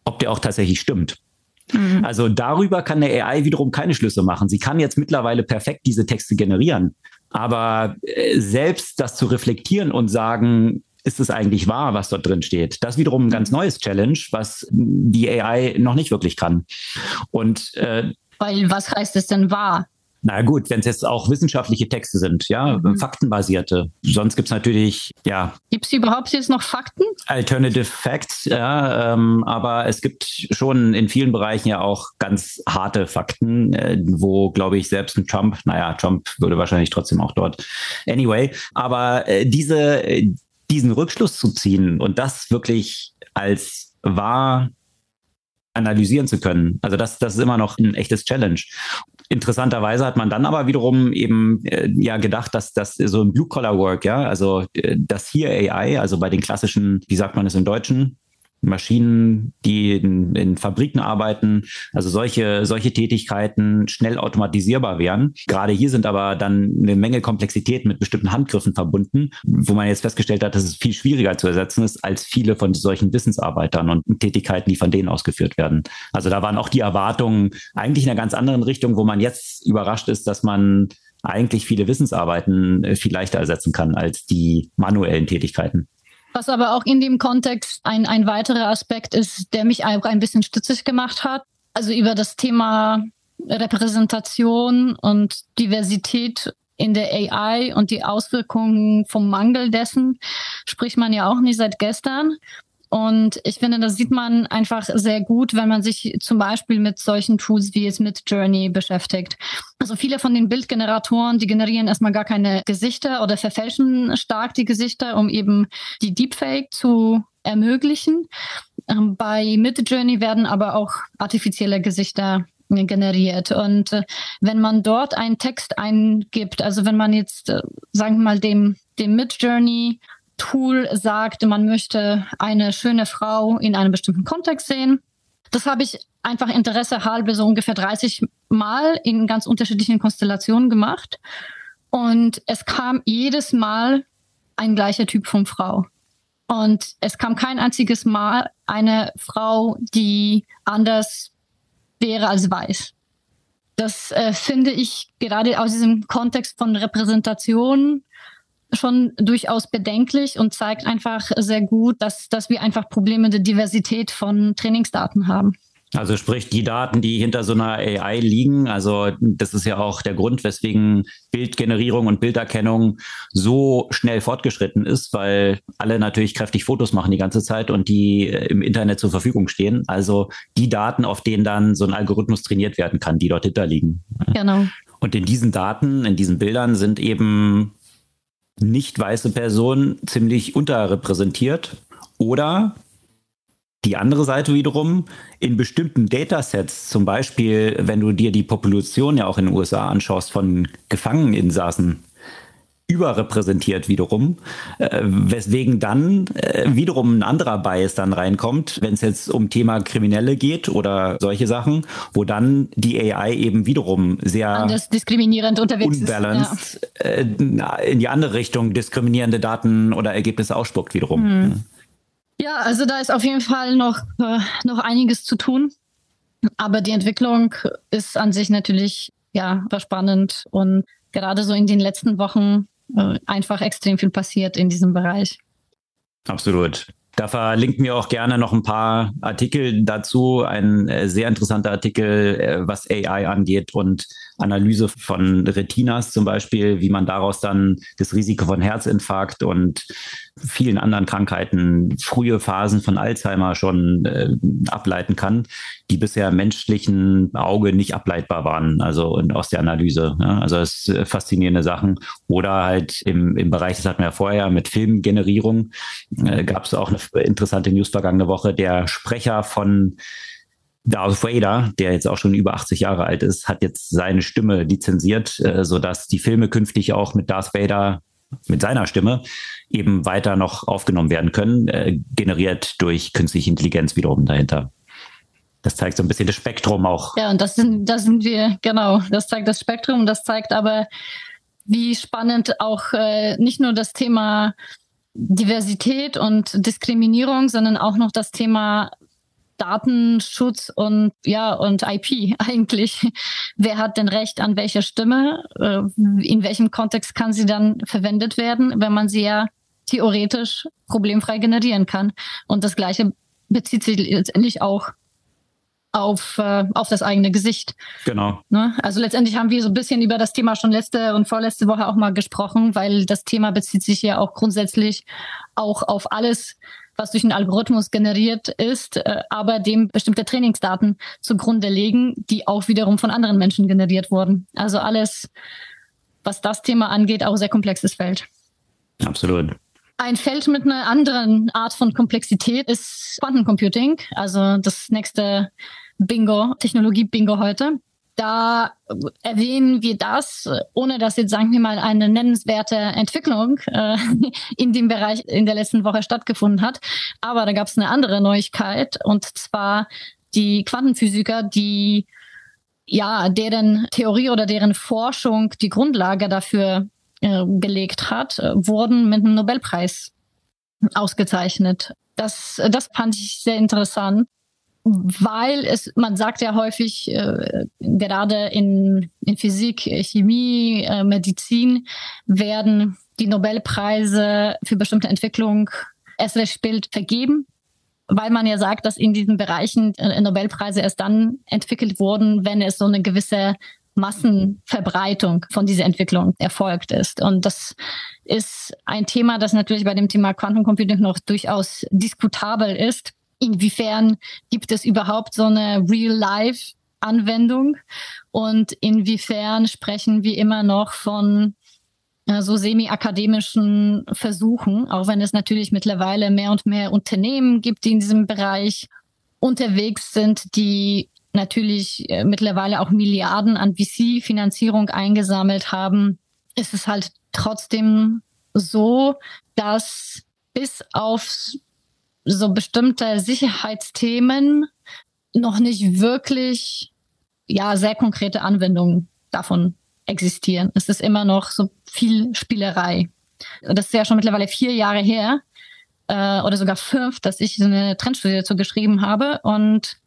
ob der auch tatsächlich stimmt. Mhm. Also darüber kann der AI wiederum keine Schlüsse machen. Sie kann jetzt mittlerweile perfekt diese Texte generieren. Aber äh, selbst das zu reflektieren und sagen, ist es eigentlich wahr, was dort drin steht? Das wiederum ein ganz mhm. neues Challenge, was die AI noch nicht wirklich kann. Und äh, weil was heißt es denn wahr? Na gut, wenn es jetzt auch wissenschaftliche Texte sind, ja, mhm. faktenbasierte. Sonst gibt's natürlich, ja. Gibt's überhaupt jetzt noch Fakten? Alternative Facts, ja, ähm, aber es gibt schon in vielen Bereichen ja auch ganz harte Fakten, äh, wo, glaube ich, selbst ein Trump, naja, Trump würde wahrscheinlich trotzdem auch dort. Anyway, aber äh, diese, diesen Rückschluss zu ziehen und das wirklich als wahr analysieren zu können. Also das, das ist immer noch ein echtes Challenge. Interessanterweise hat man dann aber wiederum eben äh, ja gedacht, dass das so ein Blue-Collar-Work, ja, also äh, das hier AI, also bei den klassischen, wie sagt man es im Deutschen, Maschinen, die in, in, Fabriken arbeiten, also solche, solche Tätigkeiten schnell automatisierbar wären. Gerade hier sind aber dann eine Menge Komplexität mit bestimmten Handgriffen verbunden, wo man jetzt festgestellt hat, dass es viel schwieriger zu ersetzen ist als viele von solchen Wissensarbeitern und Tätigkeiten, die von denen ausgeführt werden. Also da waren auch die Erwartungen eigentlich in einer ganz anderen Richtung, wo man jetzt überrascht ist, dass man eigentlich viele Wissensarbeiten äh, viel leichter ersetzen kann als die manuellen Tätigkeiten. Was aber auch in dem Kontext ein, ein weiterer Aspekt ist, der mich auch ein bisschen stützig gemacht hat. Also über das Thema Repräsentation und Diversität in der AI und die Auswirkungen vom Mangel dessen spricht man ja auch nicht seit gestern. Und ich finde, das sieht man einfach sehr gut, wenn man sich zum Beispiel mit solchen Tools wie es mit Journey beschäftigt. Also viele von den Bildgeneratoren, die generieren erstmal gar keine Gesichter oder verfälschen stark die Gesichter, um eben die Deepfake zu ermöglichen. Ähm, bei Midjourney werden aber auch artifizielle Gesichter generiert. Und äh, wenn man dort einen Text eingibt, also wenn man jetzt, äh, sagen wir mal, dem, dem Midjourney Tool sagt, man möchte eine schöne Frau in einem bestimmten Kontext sehen. Das habe ich einfach Interesse halber so ungefähr 30 Mal in ganz unterschiedlichen Konstellationen gemacht. Und es kam jedes Mal ein gleicher Typ von Frau. Und es kam kein einziges Mal eine Frau, die anders wäre als weiß. Das äh, finde ich gerade aus diesem Kontext von Repräsentation schon durchaus bedenklich und zeigt einfach sehr gut, dass, dass wir einfach Probleme der Diversität von Trainingsdaten haben. Also sprich die Daten, die hinter so einer AI liegen. Also das ist ja auch der Grund, weswegen Bildgenerierung und Bilderkennung so schnell fortgeschritten ist, weil alle natürlich kräftig Fotos machen die ganze Zeit und die äh, im Internet zur Verfügung stehen. Also die Daten, auf denen dann so ein Algorithmus trainiert werden kann, die dort hinter liegen. Genau. Und in diesen Daten, in diesen Bildern sind eben nicht weiße Personen ziemlich unterrepräsentiert oder die andere Seite wiederum, in bestimmten Datasets, zum Beispiel, wenn du dir die Population ja auch in den USA anschaust von Gefangeninsassen, überrepräsentiert wiederum, äh, weswegen dann äh, wiederum ein anderer Bias dann reinkommt, wenn es jetzt um Thema Kriminelle geht oder solche Sachen, wo dann die AI eben wiederum sehr Anders diskriminierend unterwegs unbalanced ist, ja. äh, in die andere Richtung diskriminierende Daten oder Ergebnisse ausspuckt wiederum. Mhm. Ja, also da ist auf jeden Fall noch, äh, noch einiges zu tun. Aber die Entwicklung ist an sich natürlich ja spannend und gerade so in den letzten Wochen einfach extrem viel passiert in diesem Bereich. Absolut. Da verlinken wir auch gerne noch ein paar Artikel dazu. Ein äh, sehr interessanter Artikel, äh, was AI angeht und Analyse von Retinas zum Beispiel, wie man daraus dann das Risiko von Herzinfarkt und vielen anderen Krankheiten, frühe Phasen von Alzheimer schon äh, ableiten kann, die bisher menschlichen Auge nicht ableitbar waren, also aus der Analyse. Ja. Also es ist faszinierende Sachen. Oder halt im, im Bereich, das hatten wir ja vorher, mit Filmgenerierung, äh, gab es auch eine interessante News vergangene Woche. Der Sprecher von Darth Vader, der jetzt auch schon über 80 Jahre alt ist, hat jetzt seine Stimme lizenziert, äh, sodass die Filme künftig auch mit Darth Vader, mit seiner Stimme, eben weiter noch aufgenommen werden können, äh, generiert durch künstliche Intelligenz wiederum dahinter. Das zeigt so ein bisschen das Spektrum auch. Ja, und das sind, das sind wir, genau, das zeigt das Spektrum, das zeigt aber, wie spannend auch äh, nicht nur das Thema Diversität und Diskriminierung, sondern auch noch das Thema Datenschutz und ja und IP eigentlich. Wer hat denn Recht an welcher Stimme? Äh, in welchem Kontext kann sie dann verwendet werden, wenn man sie ja theoretisch problemfrei generieren kann? Und das Gleiche bezieht sich letztendlich auch auf, äh, auf das eigene Gesicht. Genau. Ne? Also letztendlich haben wir so ein bisschen über das Thema schon letzte und vorletzte Woche auch mal gesprochen, weil das Thema bezieht sich ja auch grundsätzlich auch auf alles, was durch einen Algorithmus generiert ist, äh, aber dem bestimmte Trainingsdaten zugrunde legen, die auch wiederum von anderen Menschen generiert wurden. Also alles, was das Thema angeht, auch sehr komplexes Feld. Absolut. Ein Feld mit einer anderen Art von Komplexität ist Quantencomputing, also das nächste Bingo, Technologie-Bingo heute da erwähnen wir das, ohne dass jetzt, sagen wir mal, eine nennenswerte Entwicklung äh, in dem Bereich in der letzten Woche stattgefunden hat. Aber da gab es eine andere Neuigkeit und zwar die Quantenphysiker, die ja deren Theorie oder deren Forschung die Grundlage dafür äh, gelegt hat, wurden mit einem Nobelpreis ausgezeichnet. Das, das fand ich sehr interessant weil es, man sagt ja häufig, äh, gerade in, in Physik, Chemie, äh, Medizin werden die Nobelpreise für bestimmte Entwicklung erst recht spät vergeben, weil man ja sagt, dass in diesen Bereichen äh, Nobelpreise erst dann entwickelt wurden, wenn es so eine gewisse Massenverbreitung von dieser Entwicklung erfolgt ist. Und das ist ein Thema, das natürlich bei dem Thema Quantencomputing noch durchaus diskutabel ist inwiefern gibt es überhaupt so eine Real-Life-Anwendung? Und inwiefern sprechen wir immer noch von so semi-akademischen Versuchen, auch wenn es natürlich mittlerweile mehr und mehr Unternehmen gibt, die in diesem Bereich unterwegs sind, die natürlich äh, mittlerweile auch Milliarden an VC-Finanzierung eingesammelt haben, ist es halt trotzdem so, dass bis auf so bestimmte Sicherheitsthemen noch nicht wirklich ja sehr konkrete Anwendungen davon existieren. Es ist immer noch so viel Spielerei. Das ist ja schon mittlerweile vier Jahre her äh, oder sogar fünf, dass ich so eine Trendstudie dazu geschrieben habe. Und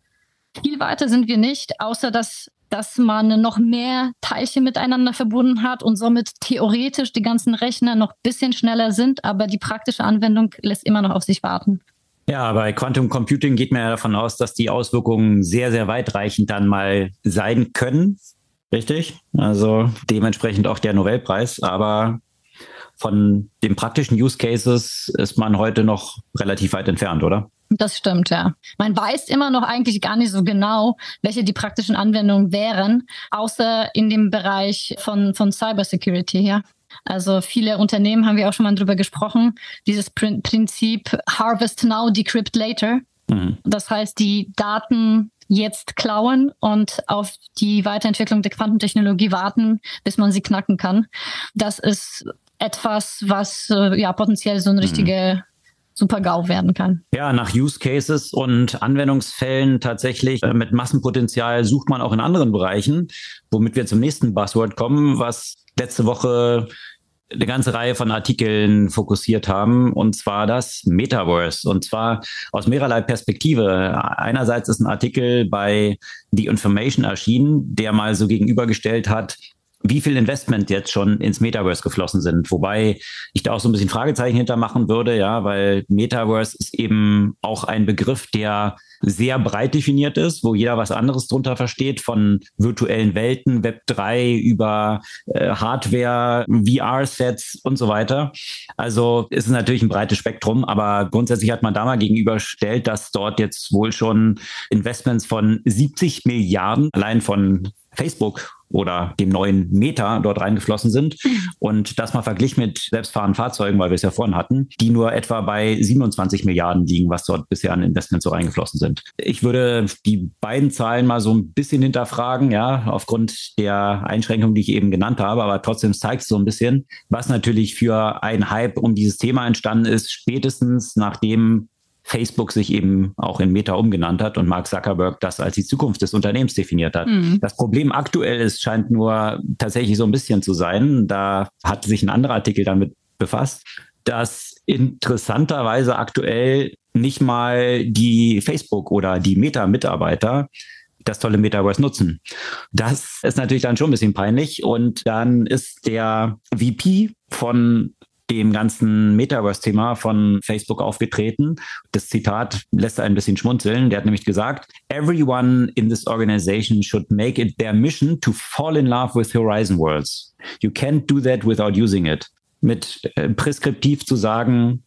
viel weiter sind wir nicht, außer dass, dass man noch mehr Teilchen miteinander verbunden hat und somit theoretisch die ganzen Rechner noch ein bisschen schneller sind, aber die praktische Anwendung lässt immer noch auf sich warten. Ja, bei Quantum Computing geht man ja davon aus, dass die Auswirkungen sehr, sehr weitreichend dann mal sein können. Richtig? Also dementsprechend auch der Nobelpreis. Aber von den praktischen Use Cases ist man heute noch relativ weit entfernt, oder? Das stimmt, ja. Man weiß immer noch eigentlich gar nicht so genau, welche die praktischen Anwendungen wären, außer in dem Bereich von, von Cybersecurity her. Also viele Unternehmen haben wir auch schon mal drüber gesprochen, dieses Prinzip Harvest Now, Decrypt Later. Mhm. Das heißt, die Daten jetzt klauen und auf die Weiterentwicklung der Quantentechnologie warten, bis man sie knacken kann. Das ist etwas, was äh, ja potenziell so eine mhm. richtige mhm. Super-GAU werden kann. Ja, nach Use Cases und Anwendungsfällen tatsächlich äh, mit Massenpotenzial sucht man auch in anderen Bereichen, womit wir zum nächsten Buzzword kommen, was letzte Woche eine ganze Reihe von Artikeln fokussiert haben, und zwar das Metaverse. Und zwar aus mehrerlei Perspektive. Einerseits ist ein Artikel bei The Information erschienen, der mal so gegenübergestellt hat, wie viel Investment jetzt schon ins Metaverse geflossen sind. Wobei ich da auch so ein bisschen Fragezeichen hintermachen würde, ja, weil Metaverse ist eben auch ein Begriff, der sehr breit definiert ist, wo jeder was anderes drunter versteht, von virtuellen Welten, Web 3 über äh, Hardware, VR-Sets und so weiter. Also ist es natürlich ein breites Spektrum, aber grundsätzlich hat man da mal gegenüberstellt, dass dort jetzt wohl schon Investments von 70 Milliarden allein von Facebook oder dem neuen Meta dort reingeflossen sind. Und das mal verglichen mit selbstfahrenden Fahrzeugen, weil wir es ja vorhin hatten, die nur etwa bei 27 Milliarden liegen, was dort bisher an Investments so reingeflossen sind. Ich würde die beiden Zahlen mal so ein bisschen hinterfragen, ja, aufgrund der Einschränkungen, die ich eben genannt habe, aber trotzdem zeigt es so ein bisschen, was natürlich für ein Hype um dieses Thema entstanden ist, spätestens nachdem Facebook sich eben auch in Meta umgenannt hat und Mark Zuckerberg das als die Zukunft des Unternehmens definiert hat. Mhm. Das Problem aktuell ist, scheint nur tatsächlich so ein bisschen zu sein. Da hat sich ein anderer Artikel damit befasst, dass interessanterweise aktuell nicht mal die Facebook oder die Meta-Mitarbeiter das tolle Metaverse nutzen. Das ist natürlich dann schon ein bisschen peinlich. Und dann ist der VP von dem ganzen Metaverse-Thema von Facebook aufgetreten. Das Zitat lässt ein bisschen schmunzeln. Der hat nämlich gesagt, Everyone in this organization should make it their mission to fall in love with Horizon Worlds. You can't do that without using it. Mit äh, preskriptiv zu sagen,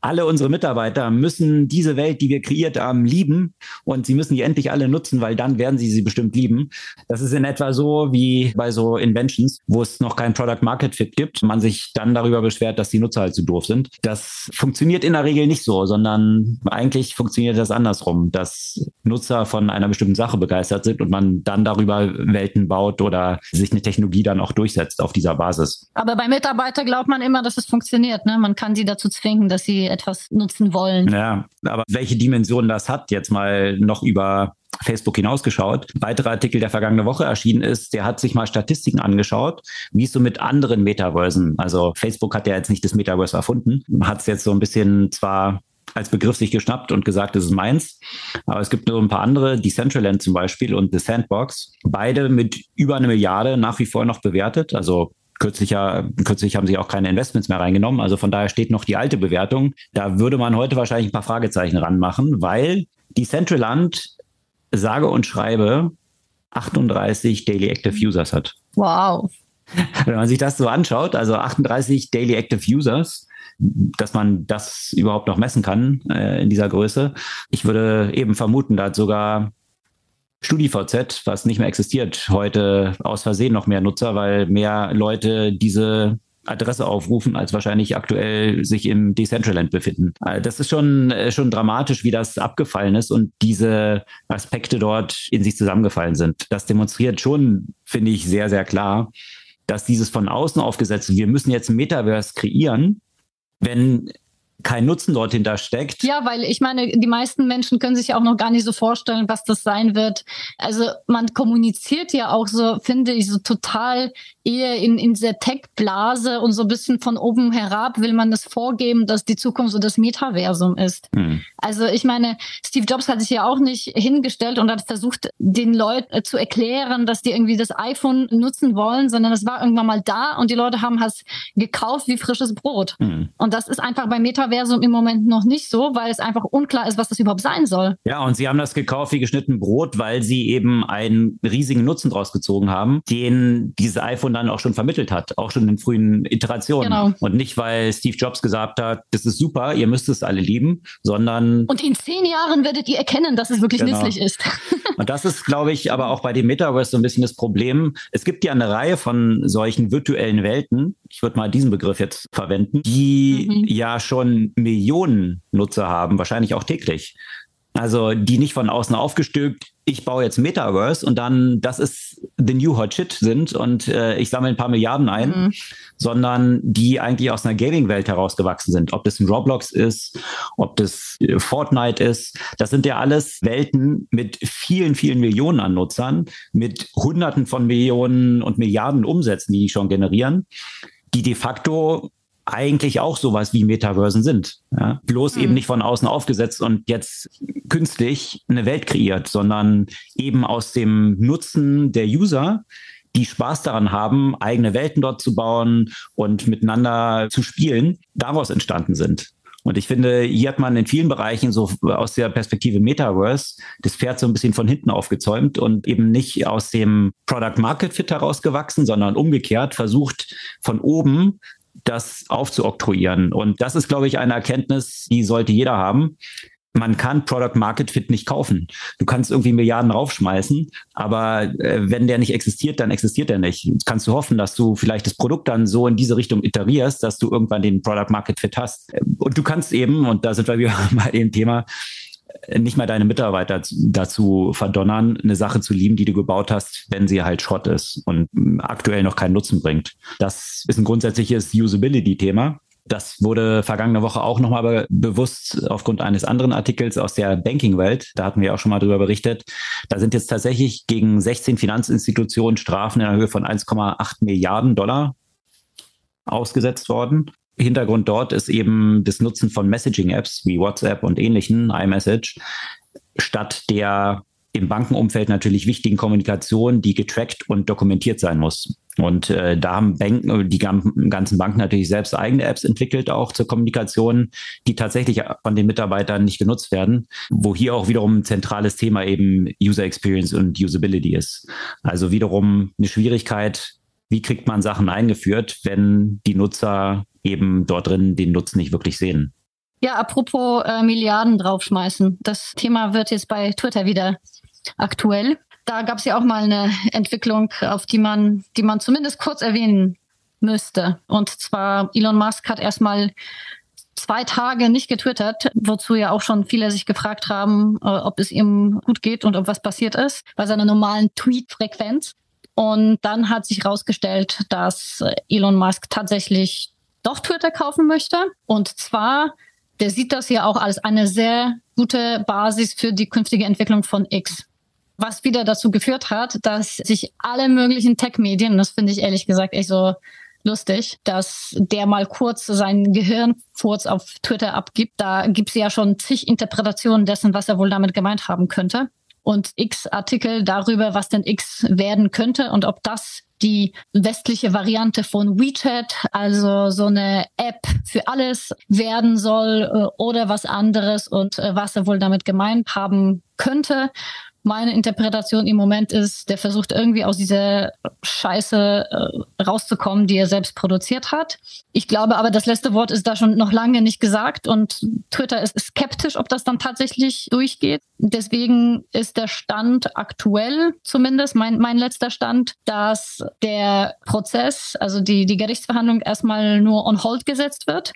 alle unsere Mitarbeiter müssen diese Welt, die wir kreiert haben, lieben und sie müssen die endlich alle nutzen, weil dann werden sie sie bestimmt lieben. Das ist in etwa so wie bei so Inventions, wo es noch kein Product Market Fit gibt, man sich dann darüber beschwert, dass die Nutzer halt zu doof sind. Das funktioniert in der Regel nicht so, sondern eigentlich funktioniert das andersrum, dass Nutzer von einer bestimmten Sache begeistert sind und man dann darüber Welten baut oder sich eine Technologie dann auch durchsetzt auf dieser Basis. Aber bei Mitarbeitern glaubt man immer, dass es funktioniert. Ne? Man kann sie dazu zwingen, dass sie etwas nutzen wollen. Ja, aber welche Dimension das hat, jetzt mal noch über Facebook hinausgeschaut. Ein weiterer Artikel, der vergangene Woche erschienen ist, der hat sich mal Statistiken angeschaut, wie es so mit anderen Metaversen, also Facebook hat ja jetzt nicht das Metaverse erfunden, hat es jetzt so ein bisschen zwar als Begriff sich geschnappt und gesagt, das ist meins. Aber es gibt nur ein paar andere, Decentraland zum Beispiel und The Sandbox, beide mit über eine Milliarde nach wie vor noch bewertet. Also Kürzlich, kürzlich haben sie auch keine Investments mehr reingenommen. Also von daher steht noch die alte Bewertung. Da würde man heute wahrscheinlich ein paar Fragezeichen ranmachen, weil die Centraland sage und schreibe 38 Daily Active Users hat. Wow. Wenn man sich das so anschaut, also 38 Daily Active Users, dass man das überhaupt noch messen kann äh, in dieser Größe. Ich würde eben vermuten, da hat sogar StudiVZ, was nicht mehr existiert, heute aus Versehen noch mehr Nutzer, weil mehr Leute diese Adresse aufrufen, als wahrscheinlich aktuell sich im Decentraland befinden. Also das ist schon, äh, schon dramatisch, wie das abgefallen ist und diese Aspekte dort in sich zusammengefallen sind. Das demonstriert schon, finde ich, sehr, sehr klar, dass dieses von außen aufgesetzte, wir müssen jetzt ein Metaverse kreieren, wenn kein Nutzen dort hintersteckt. Ja, weil ich meine, die meisten Menschen können sich auch noch gar nicht so vorstellen, was das sein wird. Also man kommuniziert ja auch so, finde ich, so total eher in, in dieser Tech-Blase und so ein bisschen von oben herab will man das vorgeben, dass die Zukunft so das Metaversum ist. Hm. Also ich meine, Steve Jobs hat sich ja auch nicht hingestellt und hat versucht, den Leuten zu erklären, dass die irgendwie das iPhone nutzen wollen, sondern es war irgendwann mal da und die Leute haben es gekauft wie frisches Brot. Hm. Und das ist einfach beim Metaversum im Moment noch nicht so, weil es einfach unklar ist, was das überhaupt sein soll. Ja, und sie haben das gekauft wie geschnitten Brot, weil sie eben einen riesigen Nutzen draus gezogen haben, den dieses iPhone dann auch schon vermittelt hat, auch schon in frühen Iterationen. Genau. Und nicht, weil Steve Jobs gesagt hat, das ist super, ihr müsst es alle lieben, sondern. Und in zehn Jahren werdet ihr erkennen, dass es wirklich genau. nützlich ist. Und das ist, glaube ich, aber auch bei dem Metaverse so ein bisschen das Problem. Es gibt ja eine Reihe von solchen virtuellen Welten, ich würde mal diesen Begriff jetzt verwenden, die mhm. ja schon Millionen Nutzer haben, wahrscheinlich auch täglich. Also die nicht von außen aufgestülpt, ich baue jetzt Metaverse und dann das ist the new hot shit sind und äh, ich sammle ein paar Milliarden ein, mhm. sondern die eigentlich aus einer Gaming-Welt herausgewachsen sind. Ob das ein Roblox ist, ob das äh, Fortnite ist, das sind ja alles Welten mit vielen, vielen Millionen an Nutzern, mit Hunderten von Millionen und Milliarden Umsätzen, die die schon generieren, die de facto eigentlich auch sowas wie Metaversen sind. Ja? Bloß mhm. eben nicht von außen aufgesetzt und jetzt künstlich eine Welt kreiert, sondern eben aus dem Nutzen der User, die Spaß daran haben, eigene Welten dort zu bauen und miteinander zu spielen, daraus entstanden sind. Und ich finde, hier hat man in vielen Bereichen so aus der Perspektive Metaverse das Pferd so ein bisschen von hinten aufgezäumt und eben nicht aus dem Product Market Fit herausgewachsen, sondern umgekehrt versucht von oben das aufzuoktroyieren. Und das ist, glaube ich, eine Erkenntnis, die sollte jeder haben. Man kann Product Market Fit nicht kaufen. Du kannst irgendwie Milliarden raufschmeißen, aber äh, wenn der nicht existiert, dann existiert er nicht. Jetzt kannst du hoffen, dass du vielleicht das Produkt dann so in diese Richtung iterierst, dass du irgendwann den Product Market Fit hast. Und du kannst eben, und da sind wir wieder bei dem Thema, nicht mal deine Mitarbeiter dazu verdonnern, eine Sache zu lieben, die du gebaut hast, wenn sie halt Schrott ist und aktuell noch keinen Nutzen bringt. Das ist ein grundsätzliches Usability-Thema. Das wurde vergangene Woche auch nochmal be bewusst aufgrund eines anderen Artikels aus der Banking-Welt. Da hatten wir auch schon mal drüber berichtet. Da sind jetzt tatsächlich gegen 16 Finanzinstitutionen Strafen in der Höhe von 1,8 Milliarden Dollar ausgesetzt worden. Hintergrund dort ist eben das Nutzen von Messaging-Apps wie WhatsApp und ähnlichen, iMessage, statt der im Bankenumfeld natürlich wichtigen Kommunikation, die getrackt und dokumentiert sein muss. Und äh, da haben Banken, die ganzen Banken natürlich selbst eigene Apps entwickelt, auch zur Kommunikation, die tatsächlich von den Mitarbeitern nicht genutzt werden, wo hier auch wiederum ein zentrales Thema eben User Experience und Usability ist. Also wiederum eine Schwierigkeit, wie kriegt man Sachen eingeführt, wenn die Nutzer eben dort drin den Nutzen nicht wirklich sehen. Ja, apropos äh, Milliarden draufschmeißen. Das Thema wird jetzt bei Twitter wieder aktuell. Da gab es ja auch mal eine Entwicklung, auf die man, die man zumindest kurz erwähnen müsste. Und zwar Elon Musk hat erstmal zwei Tage nicht getwittert, wozu ja auch schon viele sich gefragt haben, äh, ob es ihm gut geht und ob was passiert ist bei seiner normalen Tweet-Frequenz. Und dann hat sich herausgestellt, dass Elon Musk tatsächlich doch Twitter kaufen möchte. Und zwar, der sieht das ja auch als eine sehr gute Basis für die künftige Entwicklung von X. Was wieder dazu geführt hat, dass sich alle möglichen Tech-Medien, das finde ich ehrlich gesagt echt so lustig, dass der mal kurz seinen Gehirnfurz auf Twitter abgibt. Da gibt es ja schon zig Interpretationen dessen, was er wohl damit gemeint haben könnte. Und X Artikel darüber, was denn X werden könnte und ob das die westliche Variante von WeChat, also so eine App für alles werden soll äh, oder was anderes und äh, was er wohl damit gemeint haben könnte meine Interpretation im Moment ist, der versucht irgendwie aus dieser Scheiße äh, rauszukommen, die er selbst produziert hat. Ich glaube aber, das letzte Wort ist da schon noch lange nicht gesagt und Twitter ist skeptisch, ob das dann tatsächlich durchgeht. Deswegen ist der Stand aktuell, zumindest mein, mein letzter Stand, dass der Prozess, also die, die Gerichtsverhandlung erstmal nur on hold gesetzt wird.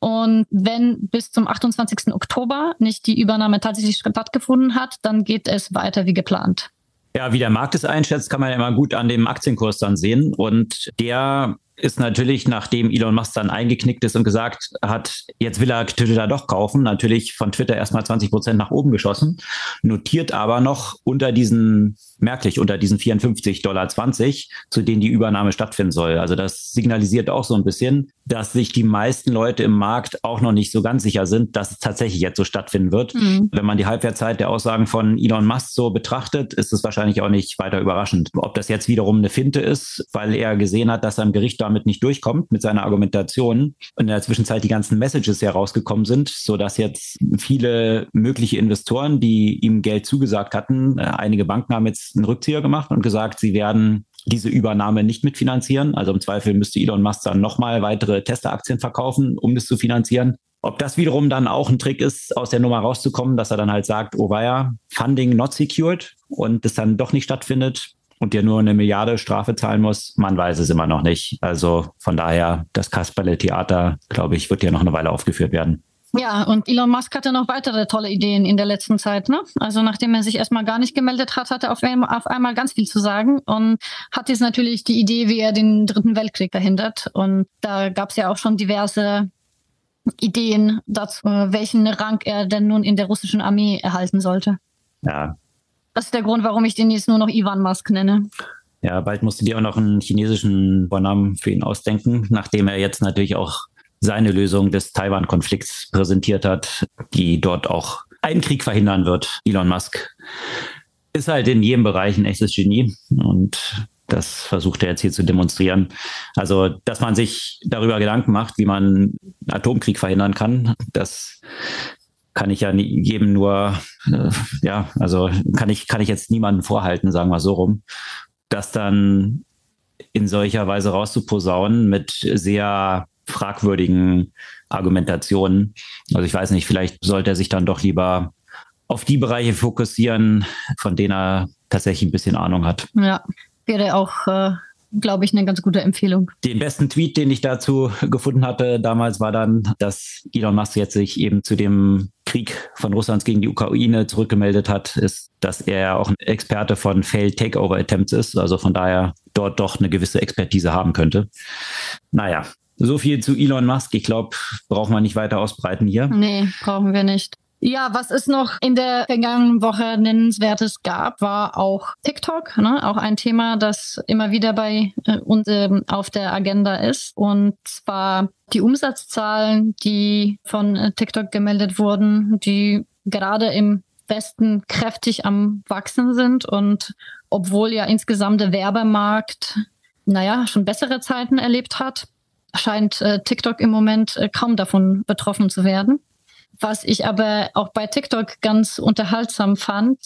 Und wenn bis zum 28. Oktober nicht die Übernahme tatsächlich stattgefunden hat, dann geht es weiter wie geplant. Ja, wie der Markt es einschätzt, kann man ja immer gut an dem Aktienkurs dann sehen. Und der ist natürlich, nachdem Elon Musk dann eingeknickt ist und gesagt hat, jetzt will er Twitter doch kaufen, natürlich von Twitter erstmal 20 Prozent nach oben geschossen, notiert aber noch unter diesen merklich unter diesen 54,20 Dollar, zu denen die Übernahme stattfinden soll. Also das signalisiert auch so ein bisschen, dass sich die meisten Leute im Markt auch noch nicht so ganz sicher sind, dass es tatsächlich jetzt so stattfinden wird. Mhm. Wenn man die Halbwertszeit der Aussagen von Elon Musk so betrachtet, ist es wahrscheinlich auch nicht weiter überraschend. Ob das jetzt wiederum eine Finte ist, weil er gesehen hat, dass er im Gericht damit nicht durchkommt mit seiner Argumentation und in der Zwischenzeit die ganzen Messages herausgekommen sind, so dass jetzt viele mögliche Investoren, die ihm Geld zugesagt hatten, äh, einige Banken haben jetzt einen Rückzieher gemacht und gesagt, sie werden diese Übernahme nicht mitfinanzieren. Also im Zweifel müsste Elon Musk dann nochmal weitere Tesla-Aktien verkaufen, um das zu finanzieren. Ob das wiederum dann auch ein Trick ist, aus der Nummer rauszukommen, dass er dann halt sagt, oh weia, Funding not secured und das dann doch nicht stattfindet und der nur eine Milliarde Strafe zahlen muss, man weiß es immer noch nicht. Also von daher, das Kasperle-Theater, glaube ich, wird ja noch eine Weile aufgeführt werden. Ja, und Elon Musk hatte noch weitere tolle Ideen in der letzten Zeit. Ne? Also nachdem er sich erstmal gar nicht gemeldet hat, hat er auf einmal, auf einmal ganz viel zu sagen und hat jetzt natürlich die Idee, wie er den Dritten Weltkrieg verhindert. Und da gab es ja auch schon diverse Ideen dazu, welchen Rang er denn nun in der russischen Armee erhalten sollte. Ja. Das ist der Grund, warum ich den jetzt nur noch Ivan Musk nenne. Ja, bald musst du dir auch noch einen chinesischen Vornamen für ihn ausdenken, nachdem er jetzt natürlich auch seine Lösung des Taiwan-Konflikts präsentiert hat, die dort auch einen Krieg verhindern wird. Elon Musk ist halt in jedem Bereich ein echtes Genie und das versucht er jetzt hier zu demonstrieren. Also, dass man sich darüber Gedanken macht, wie man Atomkrieg verhindern kann, das kann ich ja jedem nur, äh, ja, also kann ich, kann ich jetzt niemanden vorhalten, sagen wir so rum. Das dann in solcher Weise rauszuposaunen mit sehr fragwürdigen Argumentationen. Also ich weiß nicht, vielleicht sollte er sich dann doch lieber auf die Bereiche fokussieren, von denen er tatsächlich ein bisschen Ahnung hat. Ja, wäre auch, äh, glaube ich, eine ganz gute Empfehlung. Den besten Tweet, den ich dazu gefunden hatte damals, war dann, dass Elon Musk jetzt sich eben zu dem Krieg von Russlands gegen die Ukraine zurückgemeldet hat, ist, dass er auch ein Experte von Failed Takeover Attempts ist, also von daher dort doch eine gewisse Expertise haben könnte. Naja, so viel zu Elon Musk. Ich glaube, brauchen wir nicht weiter ausbreiten hier. Nee, brauchen wir nicht. Ja, was es noch in der vergangenen Woche nennenswertes gab, war auch TikTok, ne? auch ein Thema, das immer wieder bei äh, uns ähm, auf der Agenda ist. Und zwar die Umsatzzahlen, die von äh, TikTok gemeldet wurden, die gerade im Westen kräftig am Wachsen sind. Und obwohl ja insgesamt der Werbemarkt, naja, schon bessere Zeiten erlebt hat, scheint äh, TikTok im Moment äh, kaum davon betroffen zu werden. Was ich aber auch bei TikTok ganz unterhaltsam fand,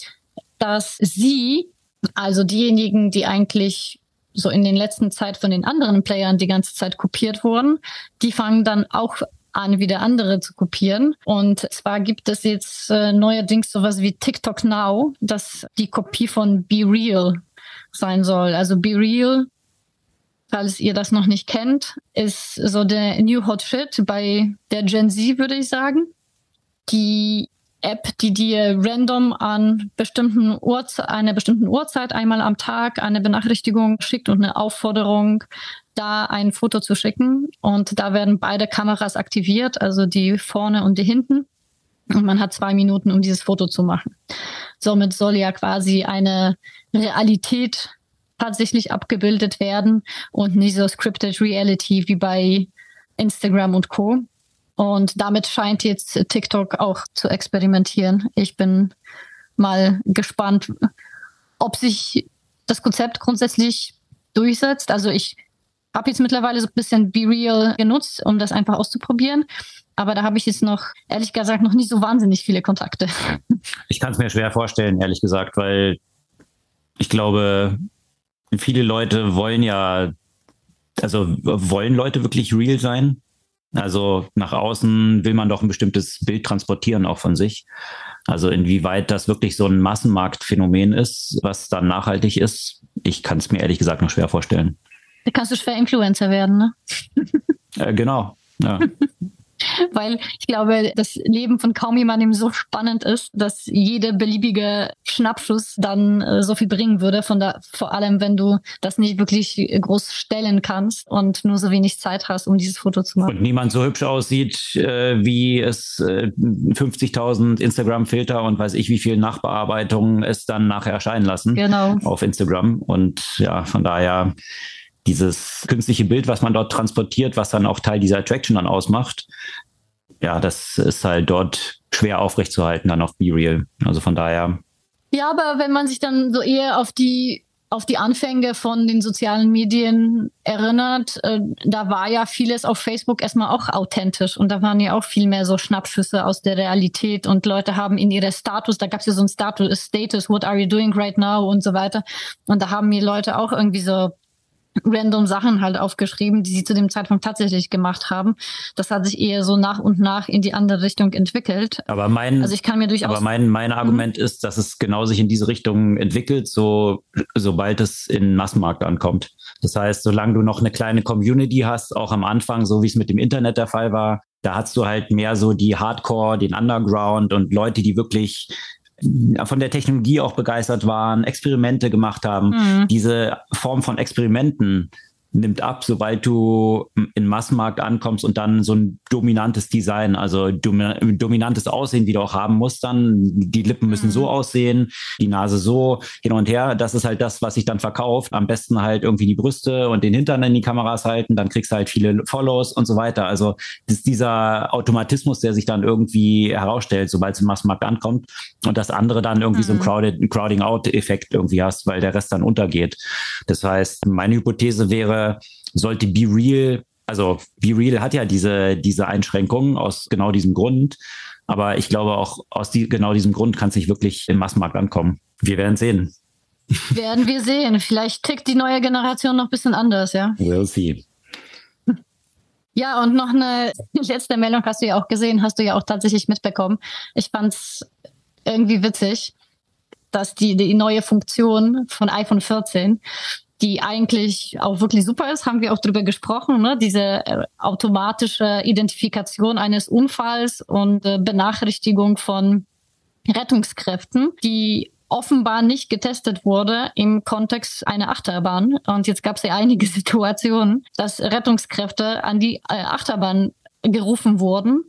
dass sie, also diejenigen, die eigentlich so in den letzten Zeit von den anderen Playern die ganze Zeit kopiert wurden, die fangen dann auch an, wieder andere zu kopieren. Und zwar gibt es jetzt äh, neuerdings sowas wie TikTok Now, das die Kopie von Be Real sein soll. Also Be Real falls ihr das noch nicht kennt, ist so der New Hot Shit bei der Gen Z, würde ich sagen. Die App, die dir random an bestimmten Uhrzeit, einer bestimmten Uhrzeit einmal am Tag eine Benachrichtigung schickt und eine Aufforderung, da ein Foto zu schicken. Und da werden beide Kameras aktiviert, also die vorne und die hinten. Und man hat zwei Minuten, um dieses Foto zu machen. Somit soll ja quasi eine Realität tatsächlich abgebildet werden und nicht so scripted Reality wie bei Instagram und Co. Und damit scheint jetzt TikTok auch zu experimentieren. Ich bin mal gespannt, ob sich das Konzept grundsätzlich durchsetzt. Also ich habe jetzt mittlerweile so ein bisschen Be Real genutzt, um das einfach auszuprobieren. Aber da habe ich jetzt noch, ehrlich gesagt, noch nicht so wahnsinnig viele Kontakte. Ich kann es mir schwer vorstellen, ehrlich gesagt, weil ich glaube, viele Leute wollen ja, also wollen Leute wirklich real sein? Also nach außen will man doch ein bestimmtes Bild transportieren, auch von sich. Also inwieweit das wirklich so ein Massenmarktphänomen ist, was dann nachhaltig ist, ich kann es mir ehrlich gesagt noch schwer vorstellen. Da kannst du schwer Influencer werden, ne? äh, genau, ja. weil ich glaube, das Leben von kaum jemandem so spannend ist, dass jede beliebige Schnappschuss dann äh, so viel bringen würde. Von da, vor allem, wenn du das nicht wirklich groß stellen kannst und nur so wenig Zeit hast, um dieses Foto zu machen. Und niemand so hübsch aussieht, äh, wie es äh, 50.000 Instagram-Filter und weiß ich wie viel Nachbearbeitungen es dann nachher erscheinen lassen genau. auf Instagram. Und ja, von daher dieses künstliche Bild, was man dort transportiert, was dann auch Teil dieser Attraction dann ausmacht, ja, das ist halt dort schwer aufrechtzuerhalten dann auf Be Real. Also von daher. Ja, aber wenn man sich dann so eher auf die auf die Anfänge von den sozialen Medien erinnert, äh, da war ja vieles auf Facebook erstmal auch authentisch und da waren ja auch viel mehr so Schnappschüsse aus der Realität und Leute haben in ihrer Status, da gab es ja so ein Status, Status, what are you doing right now und so weiter und da haben die Leute auch irgendwie so random Sachen halt aufgeschrieben, die sie zu dem Zeitpunkt tatsächlich gemacht haben. Das hat sich eher so nach und nach in die andere Richtung entwickelt. Aber mein, also ich kann mir durchaus. Aber mein, mein mhm. Argument ist, dass es genau sich in diese Richtung entwickelt, so, sobald es in Massenmarkt ankommt. Das heißt, solange du noch eine kleine Community hast, auch am Anfang, so wie es mit dem Internet der Fall war, da hast du halt mehr so die Hardcore, den Underground und Leute, die wirklich von der Technologie auch begeistert waren, Experimente gemacht haben. Mhm. Diese Form von Experimenten nimmt ab, sobald du in Massenmarkt ankommst und dann so ein dominantes Design, also dominantes Aussehen, wie du auch haben musst, dann die Lippen müssen mhm. so aussehen, die Nase so hin und her. Das ist halt das, was sich dann verkauft. Am besten halt irgendwie die Brüste und den Hintern in die Kameras halten, dann kriegst du halt viele Follows und so weiter. Also das ist dieser Automatismus, der sich dann irgendwie herausstellt, sobald es im Massenmarkt ankommt und das andere dann irgendwie mhm. so ein Crowded, Crowding-Out-Effekt irgendwie hast, weil der Rest dann untergeht. Das heißt, meine Hypothese wäre, sollte Be Real, also Be Real hat ja diese, diese Einschränkungen aus genau diesem Grund. Aber ich glaube auch aus die, genau diesem Grund kann es nicht wirklich im Massenmarkt ankommen. Wir werden sehen. Werden wir sehen. Vielleicht tickt die neue Generation noch ein bisschen anders, ja. We'll see. Ja, und noch eine letzte Meldung hast du ja auch gesehen, hast du ja auch tatsächlich mitbekommen. Ich fand es irgendwie witzig, dass die, die neue Funktion von iPhone 14 die eigentlich auch wirklich super ist, haben wir auch drüber gesprochen, ne? diese äh, automatische Identifikation eines Unfalls und äh, Benachrichtigung von Rettungskräften, die offenbar nicht getestet wurde im Kontext einer Achterbahn. Und jetzt gab es ja einige Situationen, dass Rettungskräfte an die äh, Achterbahn gerufen wurden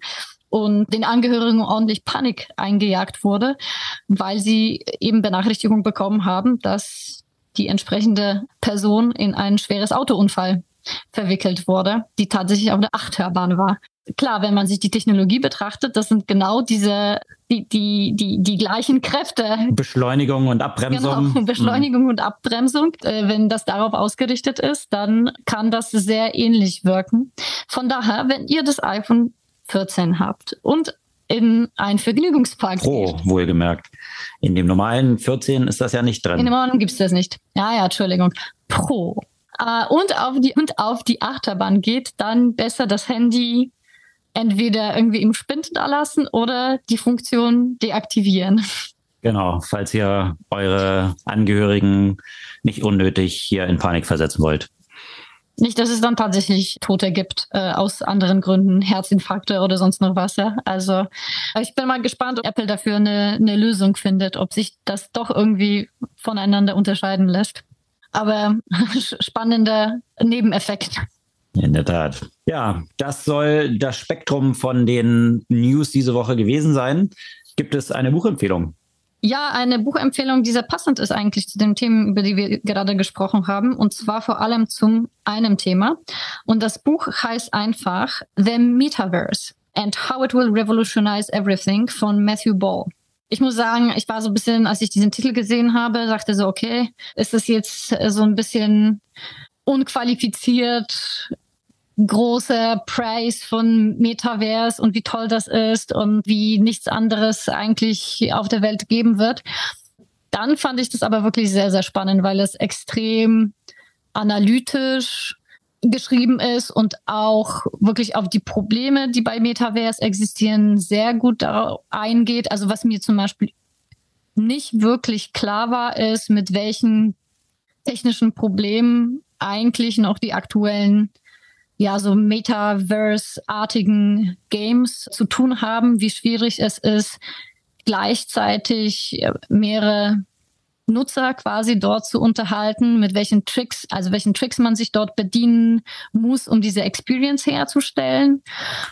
und den Angehörigen ordentlich Panik eingejagt wurde, weil sie eben Benachrichtigung bekommen haben, dass die entsprechende Person in ein schweres Autounfall verwickelt wurde, die tatsächlich auf der Achterbahn war. Klar, wenn man sich die Technologie betrachtet, das sind genau diese, die, die, die, die gleichen Kräfte. Beschleunigung und Abbremsung. Genau, Beschleunigung mhm. und Abbremsung. Äh, wenn das darauf ausgerichtet ist, dann kann das sehr ähnlich wirken. Von daher, wenn ihr das iPhone 14 habt und in ein Vergnügungspark Pro, geht. wohlgemerkt. In dem normalen 14 ist das ja nicht drin. In dem normalen gibt es das nicht. Ja, ja, Entschuldigung. Pro. Äh, und, auf die, und auf die Achterbahn geht, dann besser das Handy entweder irgendwie im Spind da lassen oder die Funktion deaktivieren. Genau, falls ihr eure Angehörigen nicht unnötig hier in Panik versetzen wollt. Nicht, dass es dann tatsächlich Tote gibt äh, aus anderen Gründen, Herzinfarkte oder sonst noch was. Ja? Also ich bin mal gespannt, ob Apple dafür eine, eine Lösung findet, ob sich das doch irgendwie voneinander unterscheiden lässt. Aber spannender Nebeneffekt. In der Tat. Ja, das soll das Spektrum von den News diese Woche gewesen sein. Gibt es eine Buchempfehlung? Ja, eine Buchempfehlung, die sehr passend ist eigentlich zu den Themen, über die wir gerade gesprochen haben, und zwar vor allem zum einem Thema. Und das Buch heißt einfach The Metaverse and How It Will Revolutionize Everything von Matthew Ball. Ich muss sagen, ich war so ein bisschen, als ich diesen Titel gesehen habe, sagte so, okay, ist das jetzt so ein bisschen unqualifiziert großer Preis von Metaverse und wie toll das ist und wie nichts anderes eigentlich auf der Welt geben wird. Dann fand ich das aber wirklich sehr, sehr spannend, weil es extrem analytisch geschrieben ist und auch wirklich auf die Probleme, die bei Metaverse existieren, sehr gut eingeht. Also was mir zum Beispiel nicht wirklich klar war, ist, mit welchen technischen Problemen eigentlich noch die aktuellen ja, so Metaverse-artigen Games zu tun haben, wie schwierig es ist, gleichzeitig mehrere Nutzer quasi dort zu unterhalten, mit welchen Tricks, also welchen Tricks man sich dort bedienen muss, um diese Experience herzustellen.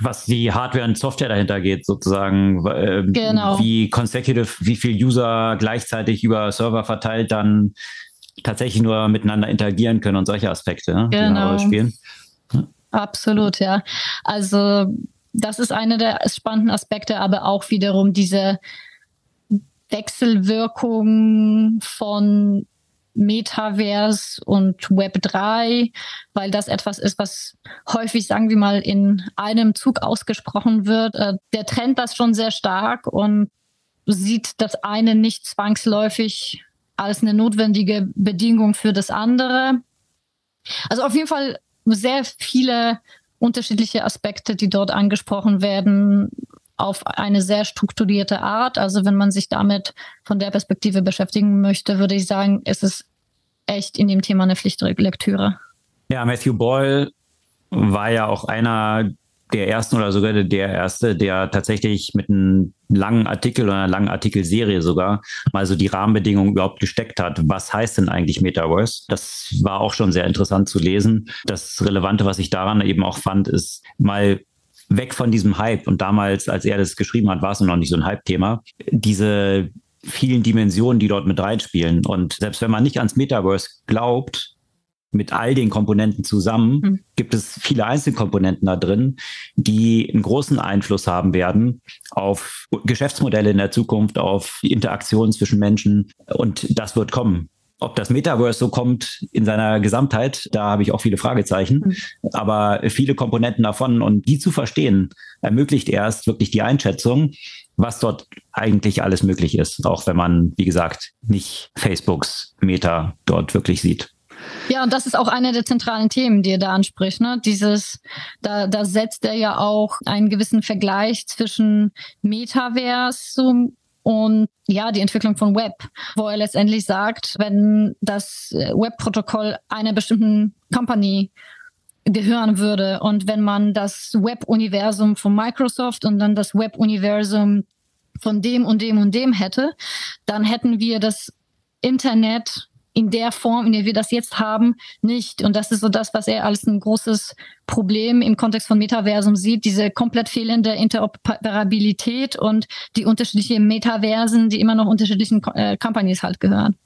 Was die Hardware und Software dahinter geht, sozusagen, äh, genau. wie consecutive, wie viel User gleichzeitig über Server verteilt dann tatsächlich nur miteinander interagieren können und solche Aspekte ne, genau. spielen. Absolut, ja. Also das ist einer der spannenden Aspekte, aber auch wiederum diese Wechselwirkung von Metaverse und Web 3, weil das etwas ist, was häufig, sagen wir mal, in einem Zug ausgesprochen wird. Äh, der trennt das schon sehr stark und sieht das eine nicht zwangsläufig als eine notwendige Bedingung für das andere. Also auf jeden Fall sehr viele unterschiedliche Aspekte, die dort angesprochen werden, auf eine sehr strukturierte Art. Also wenn man sich damit von der Perspektive beschäftigen möchte, würde ich sagen, es ist echt in dem Thema eine Pflichtlektüre. Ja, Matthew Boyle war ja auch einer der ersten oder sogar der erste, der tatsächlich mit einem langen Artikel oder einer langen Artikelserie sogar mal so die Rahmenbedingungen überhaupt gesteckt hat. Was heißt denn eigentlich Metaverse? Das war auch schon sehr interessant zu lesen. Das Relevante, was ich daran eben auch fand, ist mal weg von diesem Hype. Und damals, als er das geschrieben hat, war es noch nicht so ein Hype-Thema. Diese vielen Dimensionen, die dort mit reinspielen. Und selbst wenn man nicht ans Metaverse glaubt, mit all den Komponenten zusammen, mhm. gibt es viele Einzelkomponenten da drin, die einen großen Einfluss haben werden auf Geschäftsmodelle in der Zukunft, auf die Interaktion zwischen Menschen. Und das wird kommen. Ob das Metaverse so kommt in seiner Gesamtheit, da habe ich auch viele Fragezeichen. Mhm. Aber viele Komponenten davon und die zu verstehen, ermöglicht erst wirklich die Einschätzung, was dort eigentlich alles möglich ist, auch wenn man, wie gesagt, nicht Facebooks Meta dort wirklich sieht. Ja, und das ist auch eine der zentralen Themen, die er da anspricht. Ne? Dieses, da, da setzt er ja auch einen gewissen Vergleich zwischen Metaversum und ja, die Entwicklung von Web, wo er letztendlich sagt, wenn das Web-Protokoll einer bestimmten Company gehören würde und wenn man das Web-Universum von Microsoft und dann das Web-Universum von dem und dem und dem hätte, dann hätten wir das Internet in der Form, in der wir das jetzt haben, nicht. Und das ist so das, was er als ein großes Problem im Kontext von Metaversum sieht, diese komplett fehlende Interoperabilität und die unterschiedlichen Metaversen, die immer noch unterschiedlichen äh, Companies halt gehören.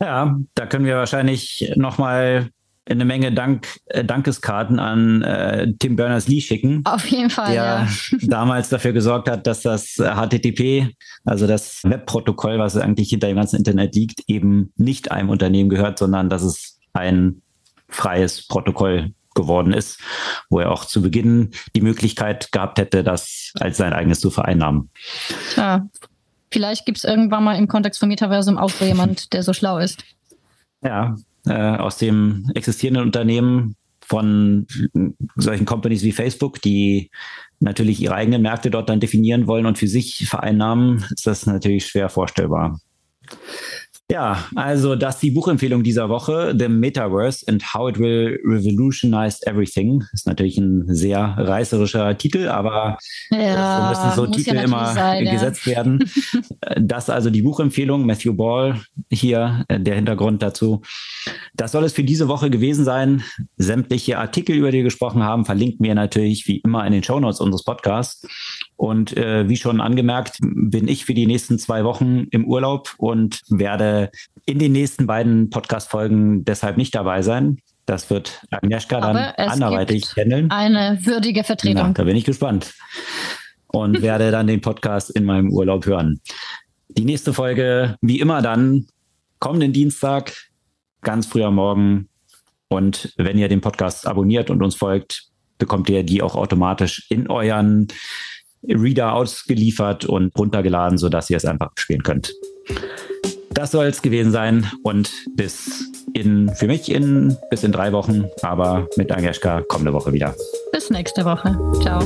Ja, da können wir wahrscheinlich nochmal eine Menge Dank, äh, Dankeskarten an äh, Tim Berners-Lee schicken. Auf jeden Fall. Der ja. damals dafür gesorgt hat, dass das HTTP, also das Webprotokoll, was eigentlich hinter dem ganzen Internet liegt, eben nicht einem Unternehmen gehört, sondern dass es ein freies Protokoll geworden ist, wo er auch zu Beginn die Möglichkeit gehabt hätte, das als sein eigenes zu vereinnahmen. Tja, vielleicht gibt es irgendwann mal im Kontext von Metaversum auch so jemand, der so schlau ist. Ja, äh, aus dem existierenden Unternehmen von solchen Companies wie Facebook, die natürlich ihre eigenen Märkte dort dann definieren wollen und für sich vereinnahmen, ist das natürlich schwer vorstellbar. Ja, also das ist die Buchempfehlung dieser Woche, The Metaverse and How It Will Revolutionize Everything. Ist natürlich ein sehr reißerischer Titel, aber ja, so müssen so Titel ja immer sein, gesetzt ja. werden. Das also die Buchempfehlung, Matthew Ball hier, äh, der Hintergrund dazu. Das soll es für diese Woche gewesen sein. Sämtliche Artikel, über die wir gesprochen haben, verlinken wir natürlich wie immer in den Shownotes unseres Podcasts. Und äh, wie schon angemerkt, bin ich für die nächsten zwei Wochen im Urlaub und werde in den nächsten beiden Podcast-Folgen deshalb nicht dabei sein. Das wird Agnieszka dann anderweitig handeln. Eine würdige Vertretung. Ja, da bin ich gespannt. Und werde dann den Podcast in meinem Urlaub hören. Die nächste Folge, wie immer dann, kommenden Dienstag, ganz früh am Morgen. Und wenn ihr den Podcast abonniert und uns folgt, bekommt ihr die auch automatisch in euren Reader ausgeliefert und runtergeladen, sodass ihr es einfach spielen könnt. Das soll es gewesen sein und bis in, für mich in, bis in drei Wochen, aber mit Agnieszka kommende Woche wieder. Bis nächste Woche. Ciao.